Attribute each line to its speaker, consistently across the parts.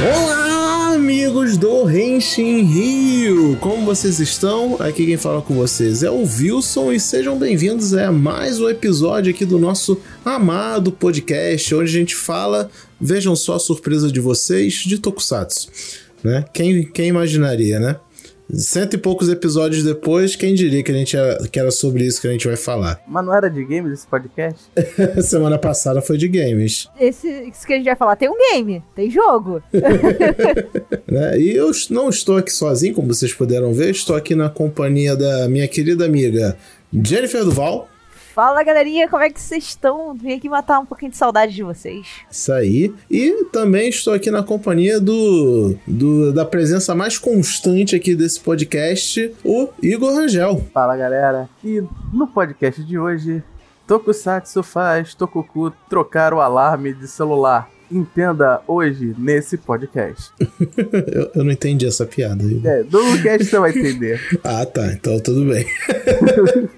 Speaker 1: Olá, amigos do Renshin Rio! Como vocês estão? Aqui quem fala com vocês é o Wilson e sejam bem-vindos a mais um episódio aqui do nosso amado podcast, onde a gente fala, vejam só a surpresa de vocês, de Tokusatsu. Né? Quem, quem imaginaria, né? Cento e poucos episódios depois, quem diria que, a gente era, que era sobre isso que a gente vai falar?
Speaker 2: Mas não era de games esse podcast?
Speaker 1: Semana passada foi de games.
Speaker 3: Esse isso que a gente vai falar tem um game, tem jogo.
Speaker 1: né? E eu não estou aqui sozinho, como vocês puderam ver, estou aqui na companhia da minha querida amiga Jennifer Duval.
Speaker 3: Fala galerinha, como é que vocês estão? Vim aqui matar um pouquinho de saudade de vocês.
Speaker 1: Isso aí. E também estou aqui na companhia do, do da presença mais constante aqui desse podcast, o Igor Rangel.
Speaker 2: Fala galera. E no podcast de hoje, Tokusatsu faz Tokuku trocar o alarme de celular entenda hoje nesse podcast.
Speaker 1: eu, eu, não entendi essa piada.
Speaker 2: É, do cast você vai entender.
Speaker 1: ah, tá. Então tudo bem.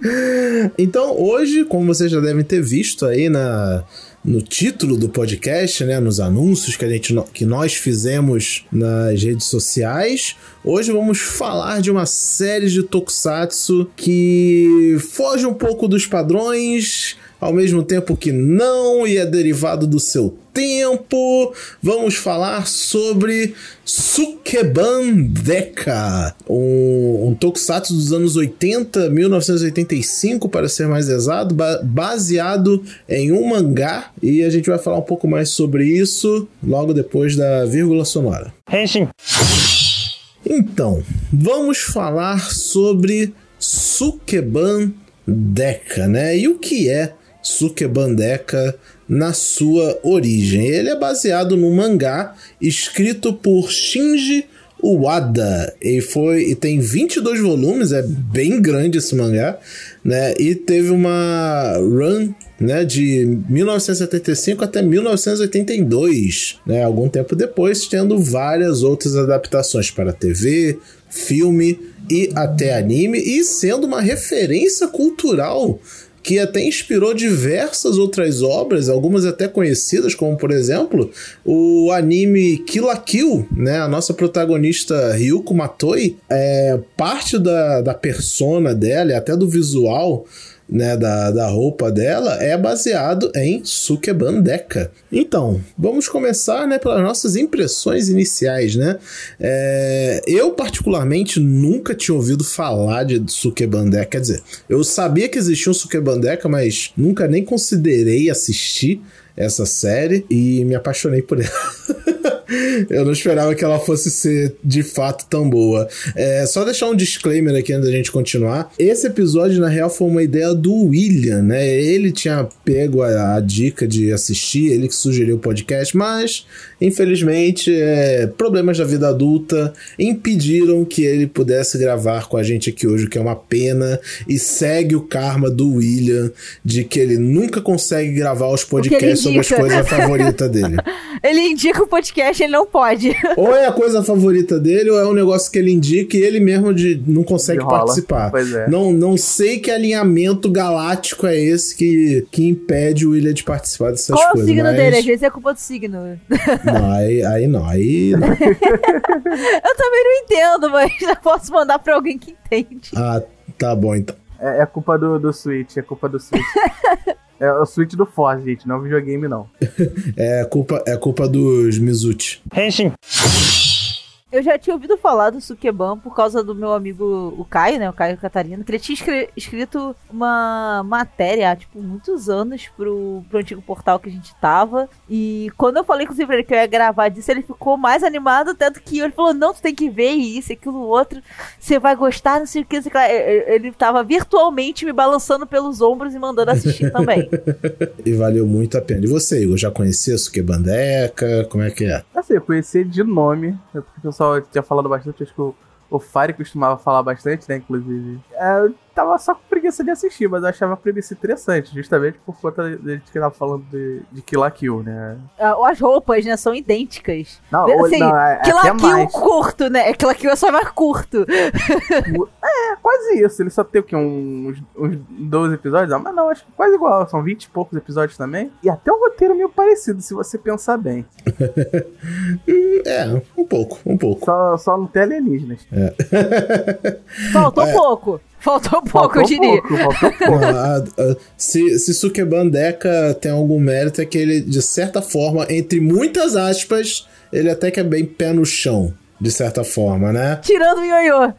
Speaker 1: então, hoje, como vocês já devem ter visto aí na no título do podcast, né, nos anúncios que a gente que nós fizemos nas redes sociais. Hoje vamos falar de uma série de tokusatsu que foge um pouco dos padrões, ao mesmo tempo que não e é derivado do seu tempo. Vamos falar sobre Sukeban Deka, um, um tokusatsu dos anos 80, 1985 para ser mais exato, ba baseado em um mangá e a gente vai falar um pouco mais sobre isso logo depois da vírgula sonora.
Speaker 2: Henshin.
Speaker 1: Então, vamos falar sobre Sukeban Deka, né? E o que é Sukeban Deka na sua origem. Ele é baseado no mangá escrito por Shinji Uada e foi e tem 22 volumes, é bem grande esse mangá, né? E teve uma run, né, de 1975 até 1982, né? Algum tempo depois, tendo várias outras adaptações para TV, filme e até anime e sendo uma referência cultural que até inspirou diversas outras obras, algumas até conhecidas, como por exemplo o anime Kill la Kill, né? A nossa protagonista Ryuko Matoi, é, parte da, da persona dela e até do visual né, da, da roupa dela é baseado em Sukeban. Então, vamos começar né, pelas nossas impressões iniciais. Né? É, eu, particularmente, nunca tinha ouvido falar de Sukeban. Quer dizer, eu sabia que existia um Sukeban mas nunca nem considerei assistir essa série e me apaixonei por ela. Eu não esperava que ela fosse ser de fato tão boa. É, só deixar um disclaimer aqui antes da gente continuar. Esse episódio, na real, foi uma ideia do William, né? Ele tinha pego a, a dica de assistir, ele que sugeriu o podcast, mas infelizmente, é, problemas da vida adulta impediram que ele pudesse gravar com a gente aqui hoje, o que é uma pena, e segue o karma do William de que ele nunca consegue gravar os podcasts sobre as coisas favoritas dele.
Speaker 3: ele indica o podcast, ele não pode.
Speaker 1: Ou é a coisa favorita dele, ou é um negócio que ele indica e ele mesmo de, não consegue participar.
Speaker 2: É.
Speaker 1: Não, não sei que alinhamento galáctico é esse que, que impede o William de participar dessas
Speaker 3: Qual
Speaker 1: coisas.
Speaker 3: Qual o signo
Speaker 1: mas...
Speaker 3: dele? Às vezes é culpa do signo.
Speaker 1: Não, aí, aí não, aí não.
Speaker 3: eu também não entendo, mas já posso mandar pra alguém que entende.
Speaker 1: Ah, tá bom então.
Speaker 2: É, é culpa do, do Switch, é culpa do Switch. é o Switch do Forza, gente, não é videogame, não.
Speaker 1: é culpa, é culpa dos Mizuchi.
Speaker 2: Henshin.
Speaker 3: Eu já tinha ouvido falar do Sukeban por causa do meu amigo, o Caio, né? O Caio Catarino, que ele tinha escrito uma matéria há, tipo, muitos anos pro, pro antigo portal que a gente tava. E quando eu falei, inclusive, ele que eu ia gravar disso, ele ficou mais animado, tanto que ele falou: não, tu tem que ver isso, aquilo, outro. Você vai gostar, não sei o que. Não sei o que. Ele tava virtualmente me balançando pelos ombros e mandando assistir também.
Speaker 1: e valeu muito a pena. E você, Igor, já conhecia Sukeban Deca? Como é que é?
Speaker 2: Assim, eu conheci de nome, porque eu pessoal tinha falado bastante, acho que o, o Fire costumava falar bastante, né, inclusive. É, tava só com preguiça de assistir, mas eu achava a premissa interessante, justamente por conta de, de que tava falando de, de Kill la Kill, né?
Speaker 3: As roupas, né, são idênticas.
Speaker 2: Não,
Speaker 3: assim,
Speaker 2: não é,
Speaker 3: Kill la
Speaker 2: Kill
Speaker 3: curto, né? Kill la Kill é só mais curto.
Speaker 2: É, quase isso. Ele só tem o quê? Uns, uns 12 episódios? Ah, mas não, acho que quase igual. São 20 e poucos episódios também. E até o roteiro é meio parecido, se você pensar bem.
Speaker 1: é, um pouco, um pouco.
Speaker 2: Só, só não tem alienígenas. É.
Speaker 3: Faltou é. pouco. Faltou pouco, faltou eu diria. Pouco, faltou
Speaker 1: pouco. a, a, se, se Sukeban Deka tem algum mérito, é que ele, de certa forma, entre muitas aspas, ele até que é bem pé no chão de certa forma, né?
Speaker 3: Tirando o ioiô.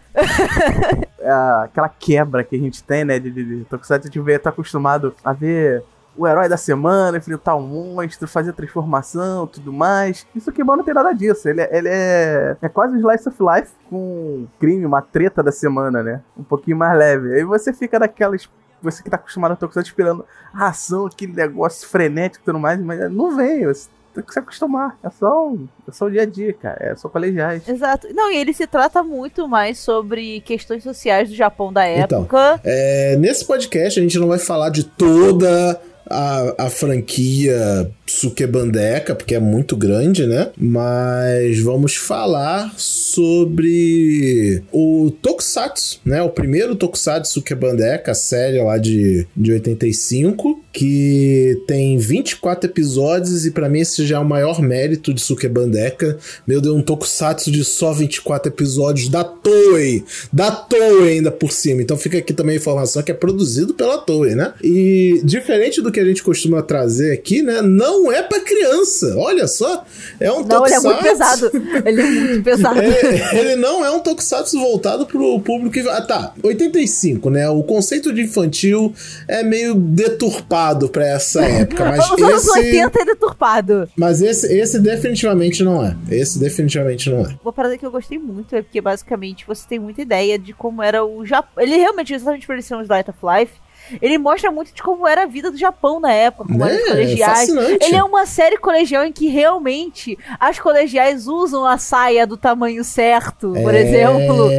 Speaker 2: é aquela quebra que a gente tem, né, de, de, de Tokusatsu, a gente vê, tá acostumado a ver o herói da semana, enfrentar um monstro, fazer transformação, tudo mais. Isso que não tem nada disso. Ele, é, ele é, é quase um slice of life com crime, uma treta da semana, né? Um pouquinho mais leve. Aí você fica daquelas você que tá acostumado a Tokusatsu esperando a ação, aquele negócio frenético e tudo mais, mas não vem. Você tem que se acostumar. É só, é só o dia a dia, cara. É só colegiais.
Speaker 3: Exato. Não, e ele se trata muito mais sobre questões sociais do Japão da então, época.
Speaker 1: Então, é, nesse podcast a gente não vai falar de toda a, a franquia Sukebandeca, porque é muito grande, né? Mas vamos falar sobre o Tokusatsu, né? O primeiro Tokusatsu Sukebandeca, a série lá de, de 85, que tem 24 episódios e para mim esse já é o maior mérito de Sukebandeca. Meu Deus, um Tokusatsu de só 24 episódios da Toei, da Toei ainda por cima. Então fica aqui também a informação que é produzido pela Toei, né? E diferente do que a gente costuma trazer aqui, né? Não não é pra criança. Olha só. É um
Speaker 3: não, tokusatsu. Ele é muito pesado. Ele é muito pesado.
Speaker 1: ele, ele não é um tokusatsu voltado pro público que. Ah, tá. 85, né? O conceito de infantil é meio deturpado pra essa época. Mas
Speaker 3: Os
Speaker 1: esse...
Speaker 3: anos 80 é deturpado.
Speaker 1: Mas esse, esse definitivamente não é. Esse definitivamente não é.
Speaker 3: Uma parada que eu gostei muito é porque basicamente você tem muita ideia de como era o Japão. Ele realmente, exatamente por ser um Light of Life ele mostra muito de como era a vida do Japão na época, como né? eram os colegiais. É ele é uma série colegial em que realmente as colegiais usam a saia do tamanho certo, por é... exemplo.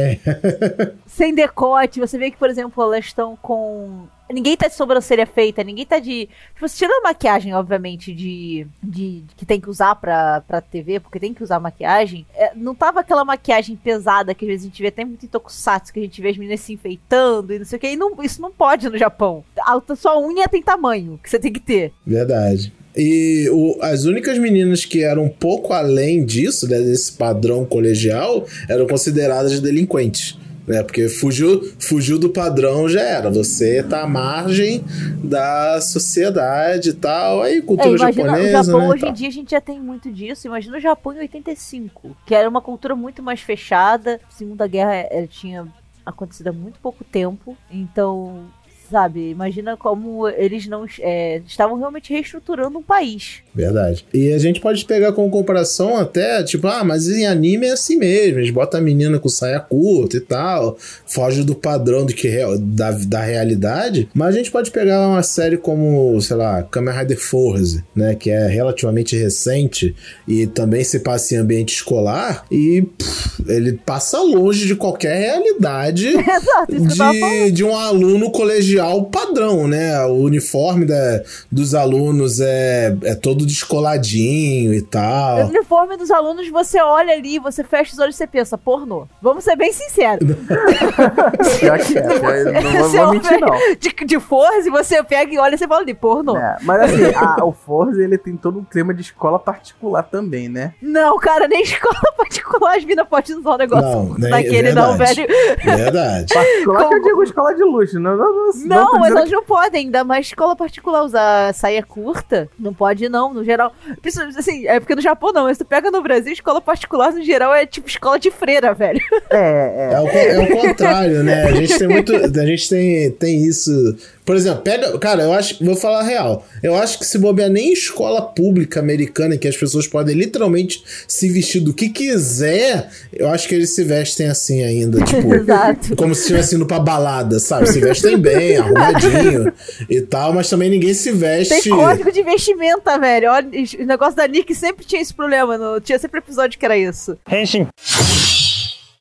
Speaker 3: sem decote. Você vê que, por exemplo, elas estão com Ninguém tá de sobrancelha feita, ninguém tá de. Tipo, tirando a maquiagem, obviamente, de, de, que tem que usar pra, pra TV, porque tem que usar maquiagem. É, não tava aquela maquiagem pesada que às vezes a gente vê até muito em Tokusatsu, que a gente vê as meninas se enfeitando e não sei o que. E não, isso não pode no Japão. A sua unha tem tamanho que você tem que ter.
Speaker 1: Verdade. E o, as únicas meninas que eram um pouco além disso, né, desse padrão colegial, eram consideradas delinquentes né? Porque fugiu, fugiu do padrão já era. Você tá à margem da sociedade e tal. Aí, cultura é, imagina, japonesa.
Speaker 3: O Japão
Speaker 1: né,
Speaker 3: hoje em dia a gente já tem muito disso. Imagina o Japão em 85, que era uma cultura muito mais fechada. A Segunda Guerra ela tinha acontecido há muito pouco tempo. Então sabe? Imagina como eles não é, estavam realmente reestruturando um país.
Speaker 1: Verdade. E a gente pode pegar como comparação até, tipo, ah, mas em anime é assim mesmo. Eles botam a menina com saia curta e tal, foge do padrão do que da, da realidade. Mas a gente pode pegar uma série como, sei lá, Kamen Rider Force, né? Que é relativamente recente e também se passa em ambiente escolar e pff, ele passa longe de qualquer realidade de, de um aluno colegial padrão, né? O uniforme da, dos alunos é, é todo descoladinho e tal.
Speaker 3: O uniforme dos alunos, você olha ali, você fecha os olhos e você pensa, pornô. Vamos ser bem sinceros.
Speaker 2: Já que é, não vou mentir, não.
Speaker 3: De, de Forze, você pega e olha e você fala ali, pornô.
Speaker 2: É, mas assim, a, o Forze, ele tem todo um clima de escola particular também, né?
Speaker 3: Não, cara, nem escola particular as minas podem usar um negócio não, daquele, verdade, não, velho.
Speaker 1: Verdade.
Speaker 2: Particular Como... que eu digo escola de luxo, não, não, não,
Speaker 3: não não, mas elas que... não podem, ainda mais escola particular usar saia curta. Não pode, não, no geral. Assim, é porque no Japão não, mas tu pega no Brasil, escola particular, no geral, é tipo escola de freira, velho.
Speaker 2: É,
Speaker 1: é. É o, é o contrário, né? A gente tem muito. A gente tem, tem isso por exemplo, pega. Cara, eu acho. Vou falar a real. Eu acho que se bobear nem escola pública americana, que as pessoas podem literalmente se vestir do que quiser, eu acho que eles se vestem assim ainda. Tipo,
Speaker 3: Exato.
Speaker 1: como se estivessem indo pra balada, sabe? Se vestem bem, arrumadinho e tal, mas também ninguém se veste.
Speaker 3: Tem código de vestimenta, velho. Olha, o negócio da Nick sempre tinha esse problema. No... Tinha sempre episódio que era isso.
Speaker 2: Henshin.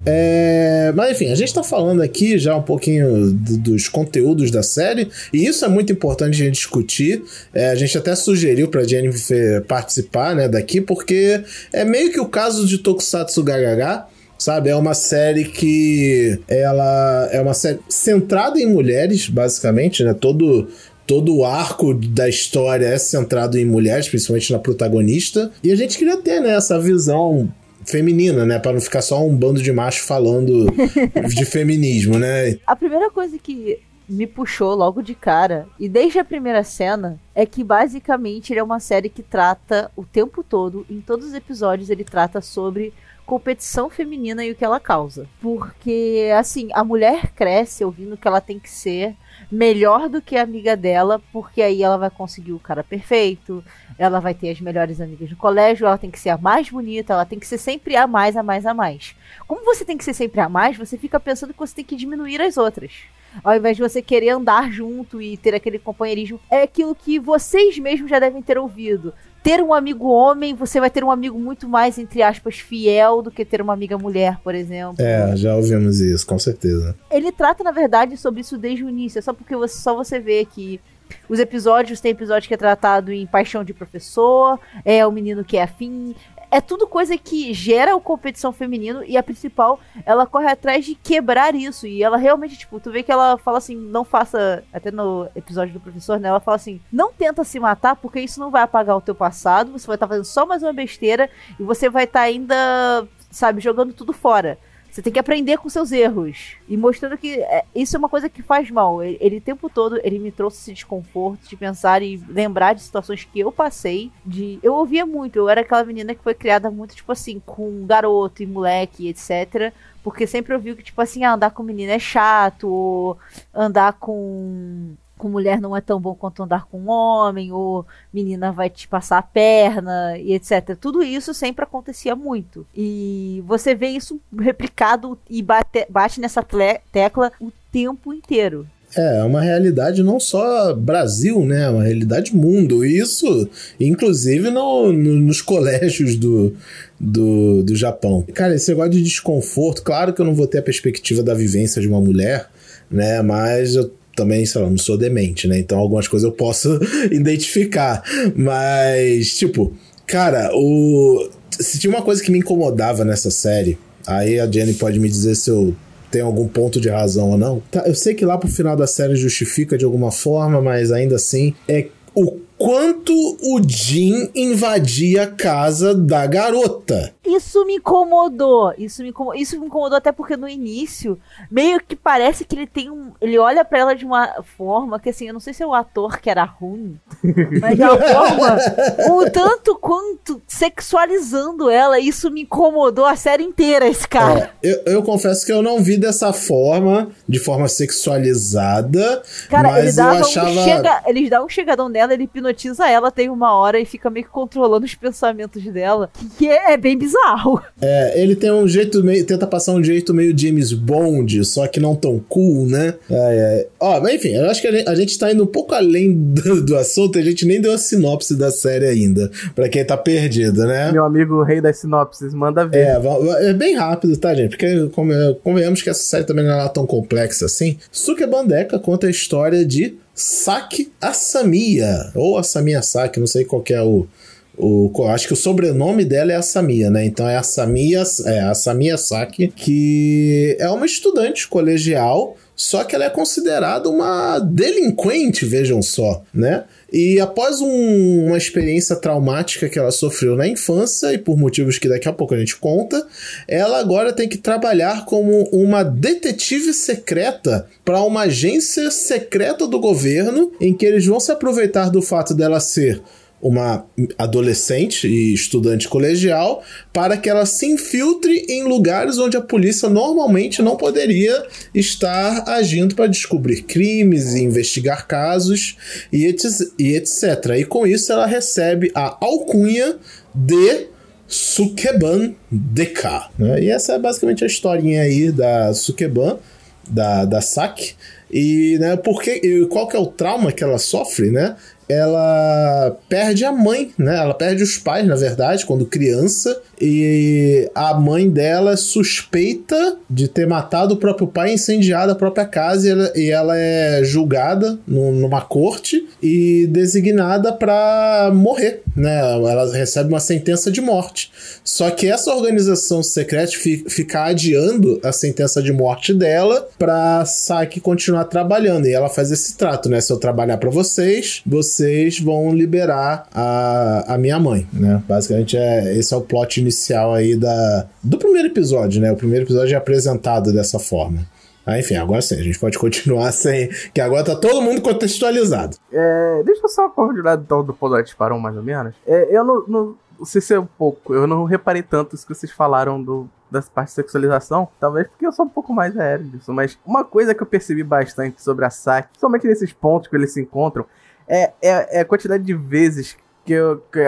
Speaker 1: É, mas enfim, a gente tá falando aqui já um pouquinho do, dos conteúdos da série, e isso é muito importante a gente discutir. É, a gente até sugeriu pra Jennifer participar né, daqui, porque é meio que o caso de Tokusatsu Gagaga. sabe? É uma série que ela é uma série centrada em mulheres, basicamente, né? Todo todo o arco da história é centrado em mulheres, principalmente na protagonista. E a gente queria ter, né, essa visão feminina, né? Para não ficar só um bando de machos falando de feminismo, né?
Speaker 3: A primeira coisa que me puxou logo de cara, e desde a primeira cena, é que basicamente ele é uma série que trata o tempo todo, em todos os episódios, ele trata sobre competição feminina e o que ela causa. Porque, assim, a mulher cresce ouvindo que ela tem que ser melhor do que a amiga dela, porque aí ela vai conseguir o cara perfeito, ela vai ter as melhores amigas no colégio, ela tem que ser a mais bonita, ela tem que ser sempre a mais, a mais, a mais. Como você tem que ser sempre a mais, você fica pensando que você tem que diminuir as outras. Ao invés de você querer andar junto e ter aquele companheirismo, é aquilo que vocês mesmos já devem ter ouvido ter um amigo homem, você vai ter um amigo muito mais, entre aspas, fiel do que ter uma amiga mulher, por exemplo.
Speaker 1: É, já ouvimos isso, com certeza.
Speaker 3: Ele trata, na verdade, sobre isso desde o início. É só porque você, só você vê que os episódios, tem episódio que é tratado em paixão de professor, é o menino que é afim, é tudo coisa que gera o competição feminino e a principal, ela corre atrás de quebrar isso. E ela realmente, tipo, tu vê que ela fala assim, não faça, até no episódio do professor, né? Ela fala assim, não tenta se matar porque isso não vai apagar o teu passado, você vai estar tá fazendo só mais uma besteira e você vai estar tá ainda, sabe, jogando tudo fora. Você tem que aprender com seus erros. E mostrando que é, isso é uma coisa que faz mal. Ele, ele, o tempo todo, ele me trouxe esse desconforto de pensar e lembrar de situações que eu passei. De Eu ouvia muito. Eu era aquela menina que foi criada muito, tipo assim, com garoto e moleque, etc. Porque sempre ouviu que, tipo assim, ah, andar com menina é chato. Ou andar com com mulher não é tão bom quanto andar com homem, ou menina vai te passar a perna, e etc. Tudo isso sempre acontecia muito. E você vê isso replicado e bate, bate nessa tecla o tempo inteiro.
Speaker 1: É, é uma realidade não só Brasil, né? É uma realidade mundo. Isso, inclusive, no, no, nos colégios do, do, do Japão. Cara, esse negócio de desconforto, claro que eu não vou ter a perspectiva da vivência de uma mulher, né? Mas eu também, sei lá, não sou demente, né? Então algumas coisas eu posso identificar. Mas, tipo, cara, o. Se tinha uma coisa que me incomodava nessa série, aí a Jenny pode me dizer se eu tenho algum ponto de razão ou não. Tá, eu sei que lá pro final da série justifica de alguma forma, mas ainda assim é o quanto o Jin invadia a casa da garota.
Speaker 3: Isso me incomodou. Isso me incomodou, isso me incomodou até porque no início, meio que parece que ele tem um. Ele olha para ela de uma forma que assim, eu não sei se é o ator que era ruim, mas de uma forma um tanto quanto sexualizando ela. Isso me incomodou a série inteira, esse cara.
Speaker 1: É, eu, eu, confesso que eu não vi dessa forma, de forma sexualizada.
Speaker 3: Cara,
Speaker 1: mas
Speaker 3: ele dava
Speaker 1: eu achava...
Speaker 3: um chega, ele dá um chegadão nela, ele hipnotiza ela, tem uma hora e fica meio que controlando os pensamentos dela. Que é, é bem bizarro.
Speaker 1: É, ele tem um jeito meio. Tenta passar um jeito meio James Bond, só que não tão cool, né? É, é. Ó, mas enfim, eu acho que a gente, a gente tá indo um pouco além do, do assunto, a gente nem deu a sinopse da série ainda, pra quem tá perdido, né?
Speaker 2: Meu amigo rei das sinopses, manda ver.
Speaker 1: É, é bem rápido, tá, gente? Porque convenhamos que essa série também não é tão complexa assim. Suke Bandeca conta a história de Saki Asamiya, ou Asamiya Saki, não sei qual é o o, acho que o sobrenome dela é a Samia, né? Então é a Samia, é a Samia Saki, que é uma estudante colegial, só que ela é considerada uma delinquente, vejam só, né? E após um, uma experiência traumática que ela sofreu na infância, e por motivos que daqui a pouco a gente conta, ela agora tem que trabalhar como uma detetive secreta para uma agência secreta do governo, em que eles vão se aproveitar do fato dela ser uma adolescente e estudante colegial para que ela se infiltre em lugares onde a polícia normalmente não poderia estar agindo para descobrir crimes e investigar casos e, etc. E com isso ela recebe a alcunha de Sukeban Deka. Né? E essa é basicamente a historinha aí da Sukeban, da, da Saki. E, né, porque, e qual que é o trauma que ela sofre, né? Ela perde a mãe, né? Ela perde os pais, na verdade, quando criança. E a mãe dela é suspeita de ter matado o próprio pai incendiado a própria casa. E ela, e ela é julgada no, numa corte e designada para morrer, né? Ela recebe uma sentença de morte. Só que essa organização secreta fica adiando a sentença de morte dela pra Saki continuar trabalhando. E ela faz esse trato, né? Se eu trabalhar para vocês, vocês vocês vão liberar a, a minha mãe, né? Basicamente, é, esse é o plot inicial aí da, do primeiro episódio, né? O primeiro episódio é apresentado dessa forma. Ah, enfim, agora sim, a gente pode continuar sem. Que agora tá todo mundo contextualizado.
Speaker 2: É, deixa eu só continuar então do Podote Parão, mais ou menos. É, eu não, não, não sei se é um pouco, eu não reparei tanto isso que vocês falaram do, das partes de sexualização, talvez porque eu sou um pouco mais aéreo disso, mas uma coisa que eu percebi bastante sobre a Saki, somente nesses pontos que eles se encontram, é, é, é a quantidade de vezes que eu, que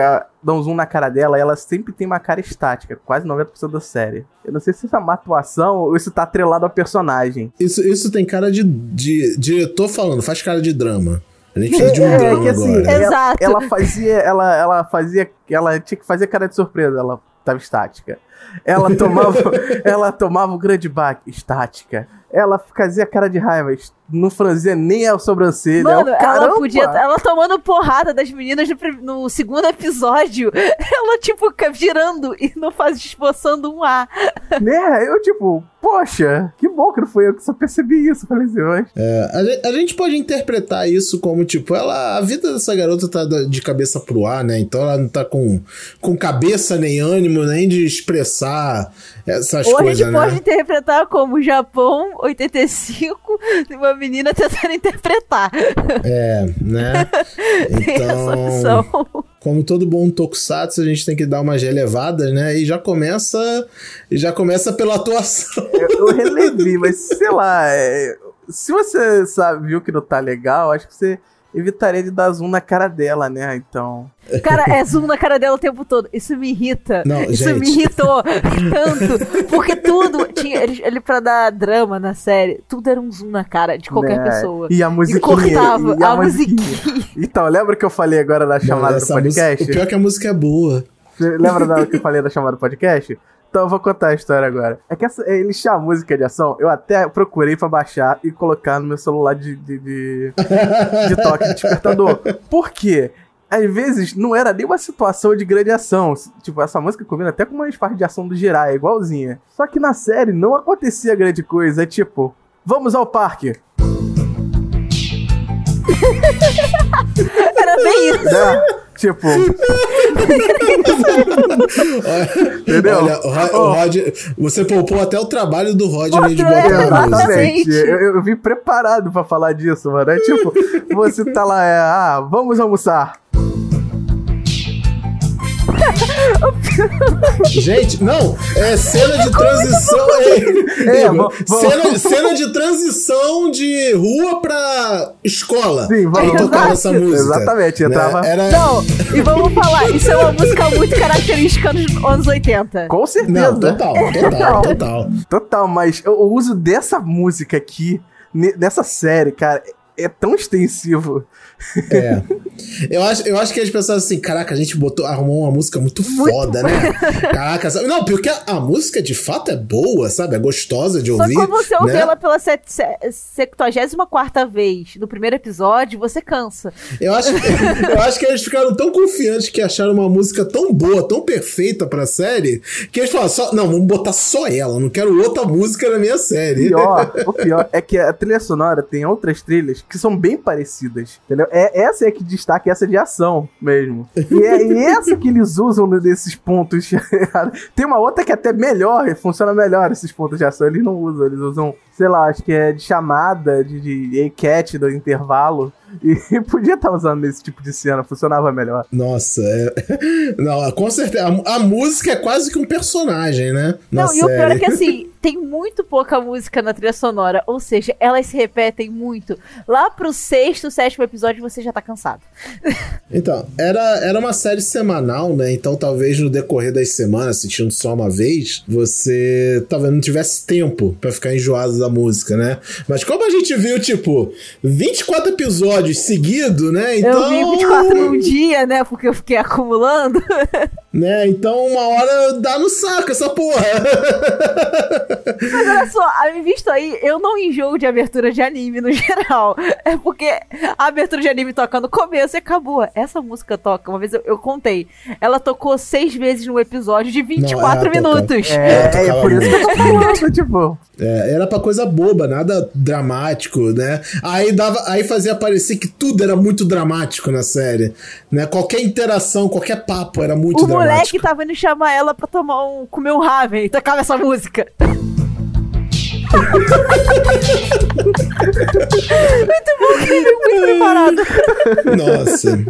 Speaker 2: um zoom na cara dela, ela sempre tem uma cara estática, quase 90% da série. Eu não sei se isso é uma atuação ou isso tá atrelado ao personagem.
Speaker 1: Isso, isso tem cara de, de diretor falando, faz cara de drama. A gente precisa de um é, drama que, assim, agora.
Speaker 2: Ela, ela, fazia, ela, ela fazia, ela tinha que fazer cara de surpresa, ela tava estática. Ela tomava, ela tomava o grande baque, estática ela fazia cara de raiva, não franzia nem a sobrancelha.
Speaker 3: Mano, ela podia. Ela tomando porrada das meninas no, no, segundo episódio. Ela, tipo, girando e não faz esboçando um A.
Speaker 2: Né? Eu, tipo, poxa, que bom que não foi eu que só percebi isso, falei assim,
Speaker 1: é, a, a, gente pode interpretar isso como, tipo, ela. A vida dessa garota tá de cabeça pro ar, né? Então ela não tá com, com cabeça nem ânimo, nem de expressar essas
Speaker 3: Ou
Speaker 1: coisas.
Speaker 3: Ou a gente né? pode interpretar como Japão 85, uma menina tentando interpretar.
Speaker 1: É, né? Então, como todo bom tokusatsu, a gente tem que dar umas relevadas, né? E já começa, e já começa pela atuação.
Speaker 2: Eu, eu relevi, mas sei lá, é, se você sabe, viu que não tá legal, acho que você evitaria de dar zoom na cara dela, né? Então.
Speaker 3: Cara, é zoom na cara dela o tempo todo. Isso me irrita. Não, Isso gente. me irritou tanto. Porque tudo. Tinha, ele, ele, pra dar drama na série, tudo era um zoom na cara de qualquer né? pessoa.
Speaker 2: E a musiquinha. E cortava e a, a musiquinha. musiquinha. Então, lembra que eu falei agora na chamada Não, do podcast?
Speaker 1: Música, o pior é que a música é boa.
Speaker 2: Você lembra da que eu falei da chamada do podcast? Então eu vou contar a história agora. É que essa, ele chama música de ação, eu até procurei pra baixar e colocar no meu celular de, de, de, de toque de despertador. Por quê? Às vezes não era nem uma situação de grande ação. Tipo, essa música combina até com uma parte de ação do Jirai, é igualzinha. Só que na série não acontecia grande coisa. É tipo, vamos ao parque.
Speaker 3: Era bem isso. Né?
Speaker 2: Tipo. Entendeu? Olha,
Speaker 1: o, Rod, oh. o Rod, você poupou até o trabalho do Rodney de botar é, música.
Speaker 2: Eu, eu vim preparado pra falar disso, mano. É tipo, você tá lá, é, ah, vamos almoçar.
Speaker 1: Gente, não, é cena de transição. É, é, vamos, cena, cena, de transição de rua pra escola. Sim, vamos Aí tocava essa música.
Speaker 2: Exatamente, né? entrava.
Speaker 3: Né? Era... Não, e vamos falar, isso é uma música muito característica dos anos 80.
Speaker 2: Com certeza.
Speaker 1: Não, total, total, total.
Speaker 2: Total, mas o uso dessa música aqui, nessa série, cara, é tão extensivo.
Speaker 1: É. Eu acho, eu acho que as pessoas assim, caraca, a gente botou, arrumou uma música muito, muito foda, né? Caraca, sabe? não, porque a, a, música de fato é boa, sabe? É gostosa de ouvir. Só
Speaker 3: quando você ouve né? ela pela 74 vez no primeiro episódio, você cansa.
Speaker 1: Eu acho, eu acho que eles ficaram tão confiantes que acharam uma música tão boa, tão perfeita pra série, que eles falaram, só, não, vamos botar só ela, não quero outra música na minha série.
Speaker 2: O pior, o pior é que a trilha sonora tem outras trilhas que são bem parecidas, entendeu? É, essa é que destaca, essa é de ação mesmo. E é e essa que eles usam nesses pontos. tem uma outra que é até melhor, funciona melhor esses pontos de ação. Eles não usam, eles usam, sei lá, acho que é de chamada, de, de cat do intervalo. E podia estar tá usando esse tipo de cena, funcionava melhor.
Speaker 1: Nossa, é... Não, com certeza. A, a, música é quase que um personagem, né?
Speaker 3: Na não, série. e o pior é que assim, tem muito pouca música na trilha sonora, ou seja, elas se repetem muito. Lá pro sexto, sétimo episódio você já tá cansado.
Speaker 1: Então, era, era uma série semanal, né? Então talvez no decorrer das semanas, assistindo só uma vez, você talvez não tivesse tempo para ficar enjoado da música, né? Mas como a gente viu, tipo, 24 episódios seguidos, né? Então...
Speaker 3: Eu vi 24 num dia, né? Porque eu fiquei acumulando.
Speaker 1: Né? Então uma hora dá no saco essa porra.
Speaker 3: Mas olha só, visto aí, eu não enjoo de abertura de anime no geral. É porque a abertura de anime toca no começo e acabou. Essa música toca, uma vez eu, eu contei, ela tocou seis vezes no episódio de 24 não, minutos.
Speaker 2: É, é, por isso que eu tô falando, tipo.
Speaker 1: É, era pra coisa boba, nada dramático, né? Aí dava, aí fazia parecer que tudo era muito dramático na série, né? Qualquer interação, qualquer papo era muito
Speaker 3: o
Speaker 1: dramático
Speaker 3: moleque tava indo chamar ela pra tomar um. comer um raven e tocava essa música. muito bom, muito preparado.
Speaker 1: Nossa.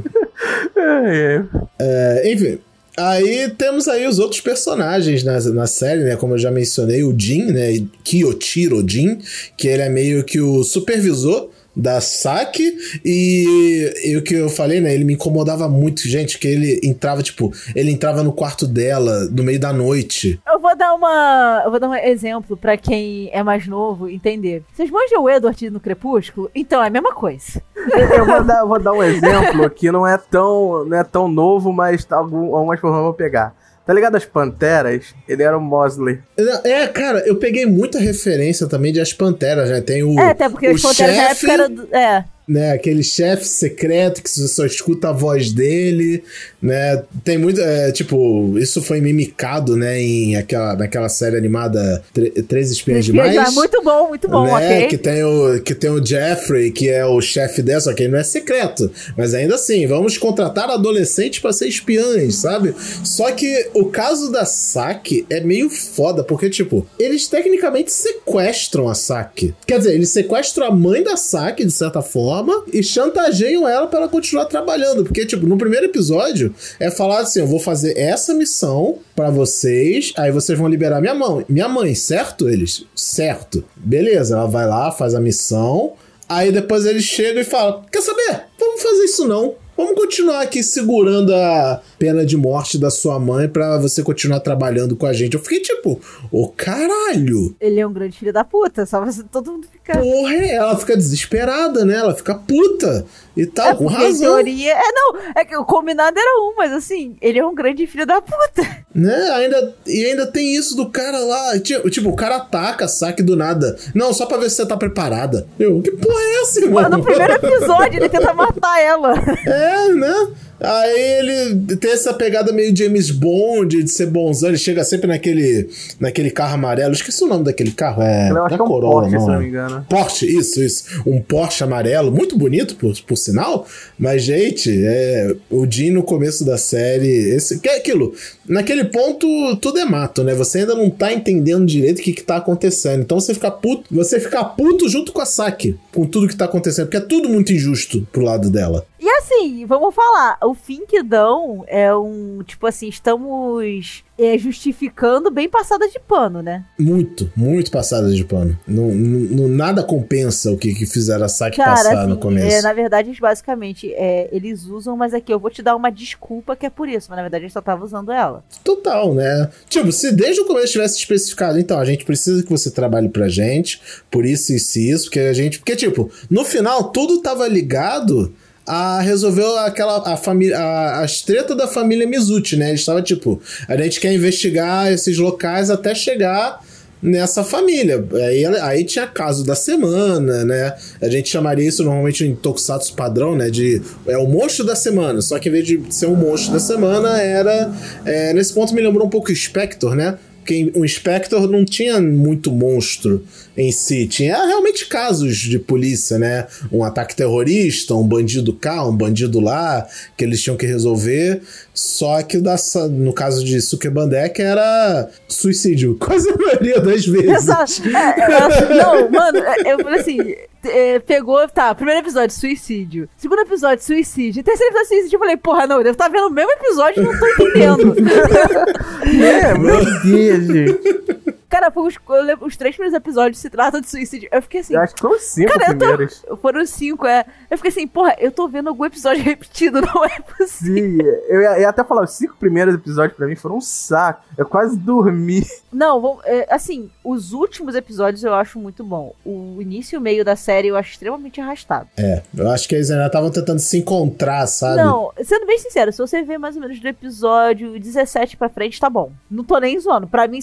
Speaker 1: É, é. enfim, Aí temos aí os outros personagens na, na série, né? Como eu já mencionei, o Jin, né? Kiyoshiro Jin, que ele é meio que o supervisor da Saki e, e, o que eu falei, né? Ele me incomodava muito, gente, que ele entrava, tipo, ele entrava no quarto dela no meio da noite.
Speaker 3: Eu vou dar uma. Eu vou dar um exemplo para quem é mais novo entender. Vocês manjam o Edward no Crepúsculo? Então é a mesma coisa.
Speaker 2: eu vou dar, vou dar um exemplo que não é tão, não é tão novo, mas algum, algumas formas vão pegar. Tá ligado as Panteras? Ele era o Mosley.
Speaker 1: É, cara, eu peguei muita referência também de As Panteras, né? Tem o.
Speaker 3: É, até porque as Panteras na época era. Do, é
Speaker 1: né? Aquele chefe secreto que você só escuta a voz dele, né? Tem muito, é, tipo, isso foi mimicado, né? Em aquela, naquela série animada Três Espiãs Demais.
Speaker 3: Muito bom, muito bom,
Speaker 1: né?
Speaker 3: ok.
Speaker 1: Que tem, o, que tem o Jeffrey, que é o chefe dessa, que ele não é secreto. Mas ainda assim, vamos contratar adolescentes para ser espiãs, sabe? Só que o caso da Saki é meio foda, porque, tipo, eles tecnicamente sequestram a Saki. Quer dizer, eles sequestram a mãe da Saki, de certa forma, forma e chantageiam ela para ela continuar trabalhando. Porque, tipo, no primeiro episódio é falar assim: eu vou fazer essa missão para vocês, aí vocês vão liberar minha mãe. Minha mãe, certo? Eles, certo. Beleza, ela vai lá, faz a missão. Aí depois eles chegam e falam: Quer saber? Vamos fazer isso não. Vamos continuar aqui segurando a pena de morte da sua mãe para você continuar trabalhando com a gente. Eu fiquei tipo, ô oh, caralho.
Speaker 3: Ele é um grande filho da puta, só você, todo mundo fica.
Speaker 1: Porra, ela fica desesperada, né? Ela fica puta e tal, é, com razão.
Speaker 3: Teoria... É, não, é que o combinado era um, mas assim, ele é um grande filho da puta.
Speaker 1: Né? Ainda, e ainda tem isso do cara lá. Tipo, o cara ataca, saque do nada. Não, só pra ver se você tá preparada. Eu, que porra é essa, irmão?
Speaker 3: No primeiro episódio, ele tenta matar ela.
Speaker 1: É, né? Aí ele tem essa pegada meio James Bond, de ser bonzão. Ele chega sempre naquele, naquele carro amarelo. Esqueci o nome daquele carro. É,
Speaker 2: Eu acho
Speaker 1: da
Speaker 2: é um
Speaker 1: Corolla,
Speaker 2: Porsche,
Speaker 1: não.
Speaker 2: se não me engano.
Speaker 1: Porsche, isso, isso. Um Porsche amarelo, muito bonito, por, por sinal. Mas, gente, é, o Jim no começo da série. Esse, que é aquilo. Naquele ponto, tudo é mato, né? Você ainda não tá entendendo direito o que, que tá acontecendo. Então você fica puto. Você fica puto junto com a Saki, com tudo que tá acontecendo. Porque é tudo muito injusto pro lado dela.
Speaker 3: E assim, vamos falar, o fim que dão é um, tipo assim, estamos é, justificando bem passada de pano, né?
Speaker 1: Muito, muito passada de pano. Não, não nada compensa o que, que fizeram a
Speaker 3: Cara,
Speaker 1: passar
Speaker 3: assim,
Speaker 1: no começo.
Speaker 3: É, na verdade, basicamente, é, eles usam, mas aqui eu vou te dar uma desculpa que é por isso, mas na verdade a gente só tava usando ela.
Speaker 1: Total, né? Tipo, se desde o começo tivesse especificado, então, a gente precisa que você trabalhe pra gente, por isso e isso, isso, porque a gente. Porque, tipo, no final tudo tava ligado a resolveu aquela a família a, as treta da família Mizuti, né? Eles estava tipo, a gente quer investigar esses locais até chegar nessa família. Aí, aí tinha caso da semana, né? A gente chamaria isso normalmente em Tokusatsu padrão, né? De é o monstro da semana. Só que em vez de ser um monstro da semana, era. É, nesse ponto me lembrou um pouco o Spectre, né? Porque o Spectre não tinha muito monstro em si. Tinha realmente casos de polícia, né? Um ataque terrorista, um bandido cá, um bandido lá, que eles tinham que resolver. Só que dessa, no caso de Sukebandek era suicídio, quase a maioria das vezes.
Speaker 3: Exato. É, eu, não, mano, eu falei assim. É, pegou, tá, primeiro episódio, suicídio. Segundo episódio, suicídio. Terceiro episódio, suicídio. Eu falei, porra, não, eu devo estar vendo o mesmo episódio e não tô entendendo.
Speaker 2: é, meu Deus, gente.
Speaker 3: Cara, foi os, os três primeiros episódios se tratam de suicídio. Eu fiquei assim.
Speaker 2: Eu acho que foram cinco
Speaker 3: Cara, eu tô-
Speaker 2: primeiros.
Speaker 3: Foram cinco, é. Eu fiquei assim, porra, eu tô vendo algum episódio repetido, não é possível.
Speaker 2: Sim, eu ia, ia até falar, os cinco primeiros episódios pra mim foram um saco. Eu quase dormi.
Speaker 3: Não, vamos- é, assim, os últimos episódios eu acho muito bom. O início e o meio da série eu acho extremamente arrastado.
Speaker 1: É, eu acho que eles ainda estavam tentando se encontrar, sabe?
Speaker 3: Não, sendo bem sincero, se você ver mais ou menos do episódio 17 pra frente, tá bom. Não tô nem zoando. Pra mim,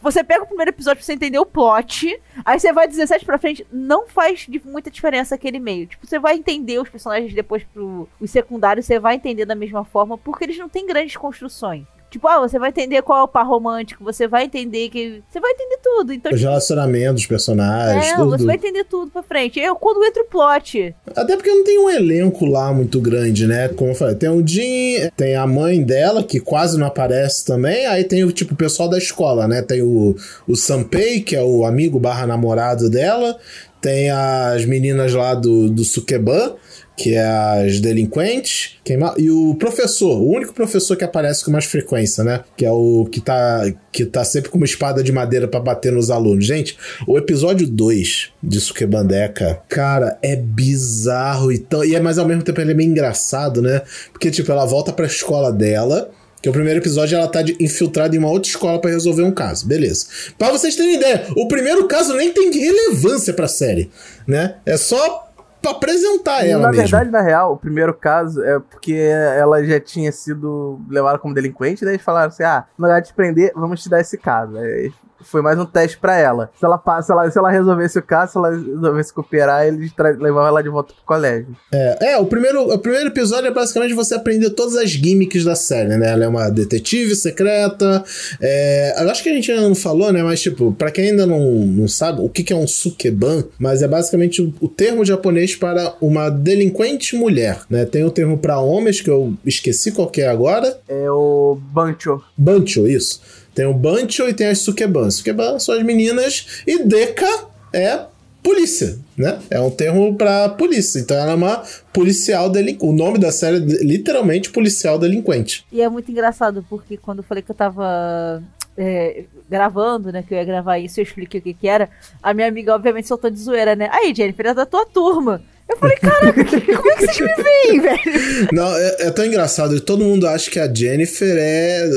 Speaker 3: você pega o primeiro episódio pra você entender o plot, aí você vai 17 pra frente, não faz muita diferença aquele meio. Tipo, você vai entender os personagens depois pro os secundários, você vai entender da mesma forma, porque eles não têm grandes construções. Tipo, ah, você vai entender qual é o par romântico, você vai entender que. Você vai entender tudo. Então,
Speaker 1: Os relacionamentos dos personagens,
Speaker 3: é,
Speaker 1: tudo.
Speaker 3: você vai entender tudo pra frente. Eu, quando entra o plot,
Speaker 1: Até porque não tem um elenco lá muito grande, né? Como eu falei, tem o Jim, tem a mãe dela, que quase não aparece também, aí tem o tipo o pessoal da escola, né? Tem o, o Sanpei, que é o amigo barra namorado dela, tem as meninas lá do, do Sukeban, que é as delinquentes, e o professor, o único professor que aparece com mais frequência, né? Que é o que tá, que tá sempre com uma espada de madeira pra bater nos alunos. Gente, o episódio 2 de Sukebandeca, cara, é bizarro e, tão, e é, mas ao mesmo tempo ele é meio engraçado, né? Porque, tipo, ela volta pra escola dela. Que o primeiro episódio ela tá infiltrada em uma outra escola pra resolver um caso. Beleza. Pra vocês terem ideia, o primeiro caso nem tem relevância pra série, né? É só pra apresentar ela
Speaker 2: na
Speaker 1: mesmo.
Speaker 2: verdade, na real, o primeiro caso é porque ela já tinha sido levada como delinquente, daí eles falaram assim: ah, no lugar de te prender, vamos te dar esse caso. Aí foi mais um teste pra ela. Se ela, passa- se ela, se ela resolvesse o caso, se ela resolvesse cooperar, eles levavam ela de volta pro colégio.
Speaker 1: É, é, o primeiro, o primeiro episódio é basicamente você aprender todas as gimmicks da série, né? Ela é uma detetive secreta. É, eu acho que a gente ainda não falou, né? Mas, tipo, pra quem ainda não, não sabe o que, que é um sukeban, mas é basicamente o, o termo japonês para uma delinquente mulher, né? Tem o termo pra homens, que eu esqueci qual que é agora.
Speaker 2: É o Bancho.
Speaker 1: Bancho, isso. Tem o Bancho e tem as Sukeban. Sukeban são as meninas e Deka é polícia, né? É um termo pra polícia. Então ela é uma policial delinquente. O nome da série é literalmente policial delinquente.
Speaker 3: E é muito engraçado, porque quando eu falei que eu tava é, gravando, né, que eu ia gravar isso, eu expliquei o que que era, a minha amiga obviamente soltou de zoeira, né? Aí, Jennifer, é da tua turma. Eu falei, caraca, como é que vocês me veem, velho?
Speaker 1: Não, é, é tão engraçado. Todo mundo acha que a Jennifer é,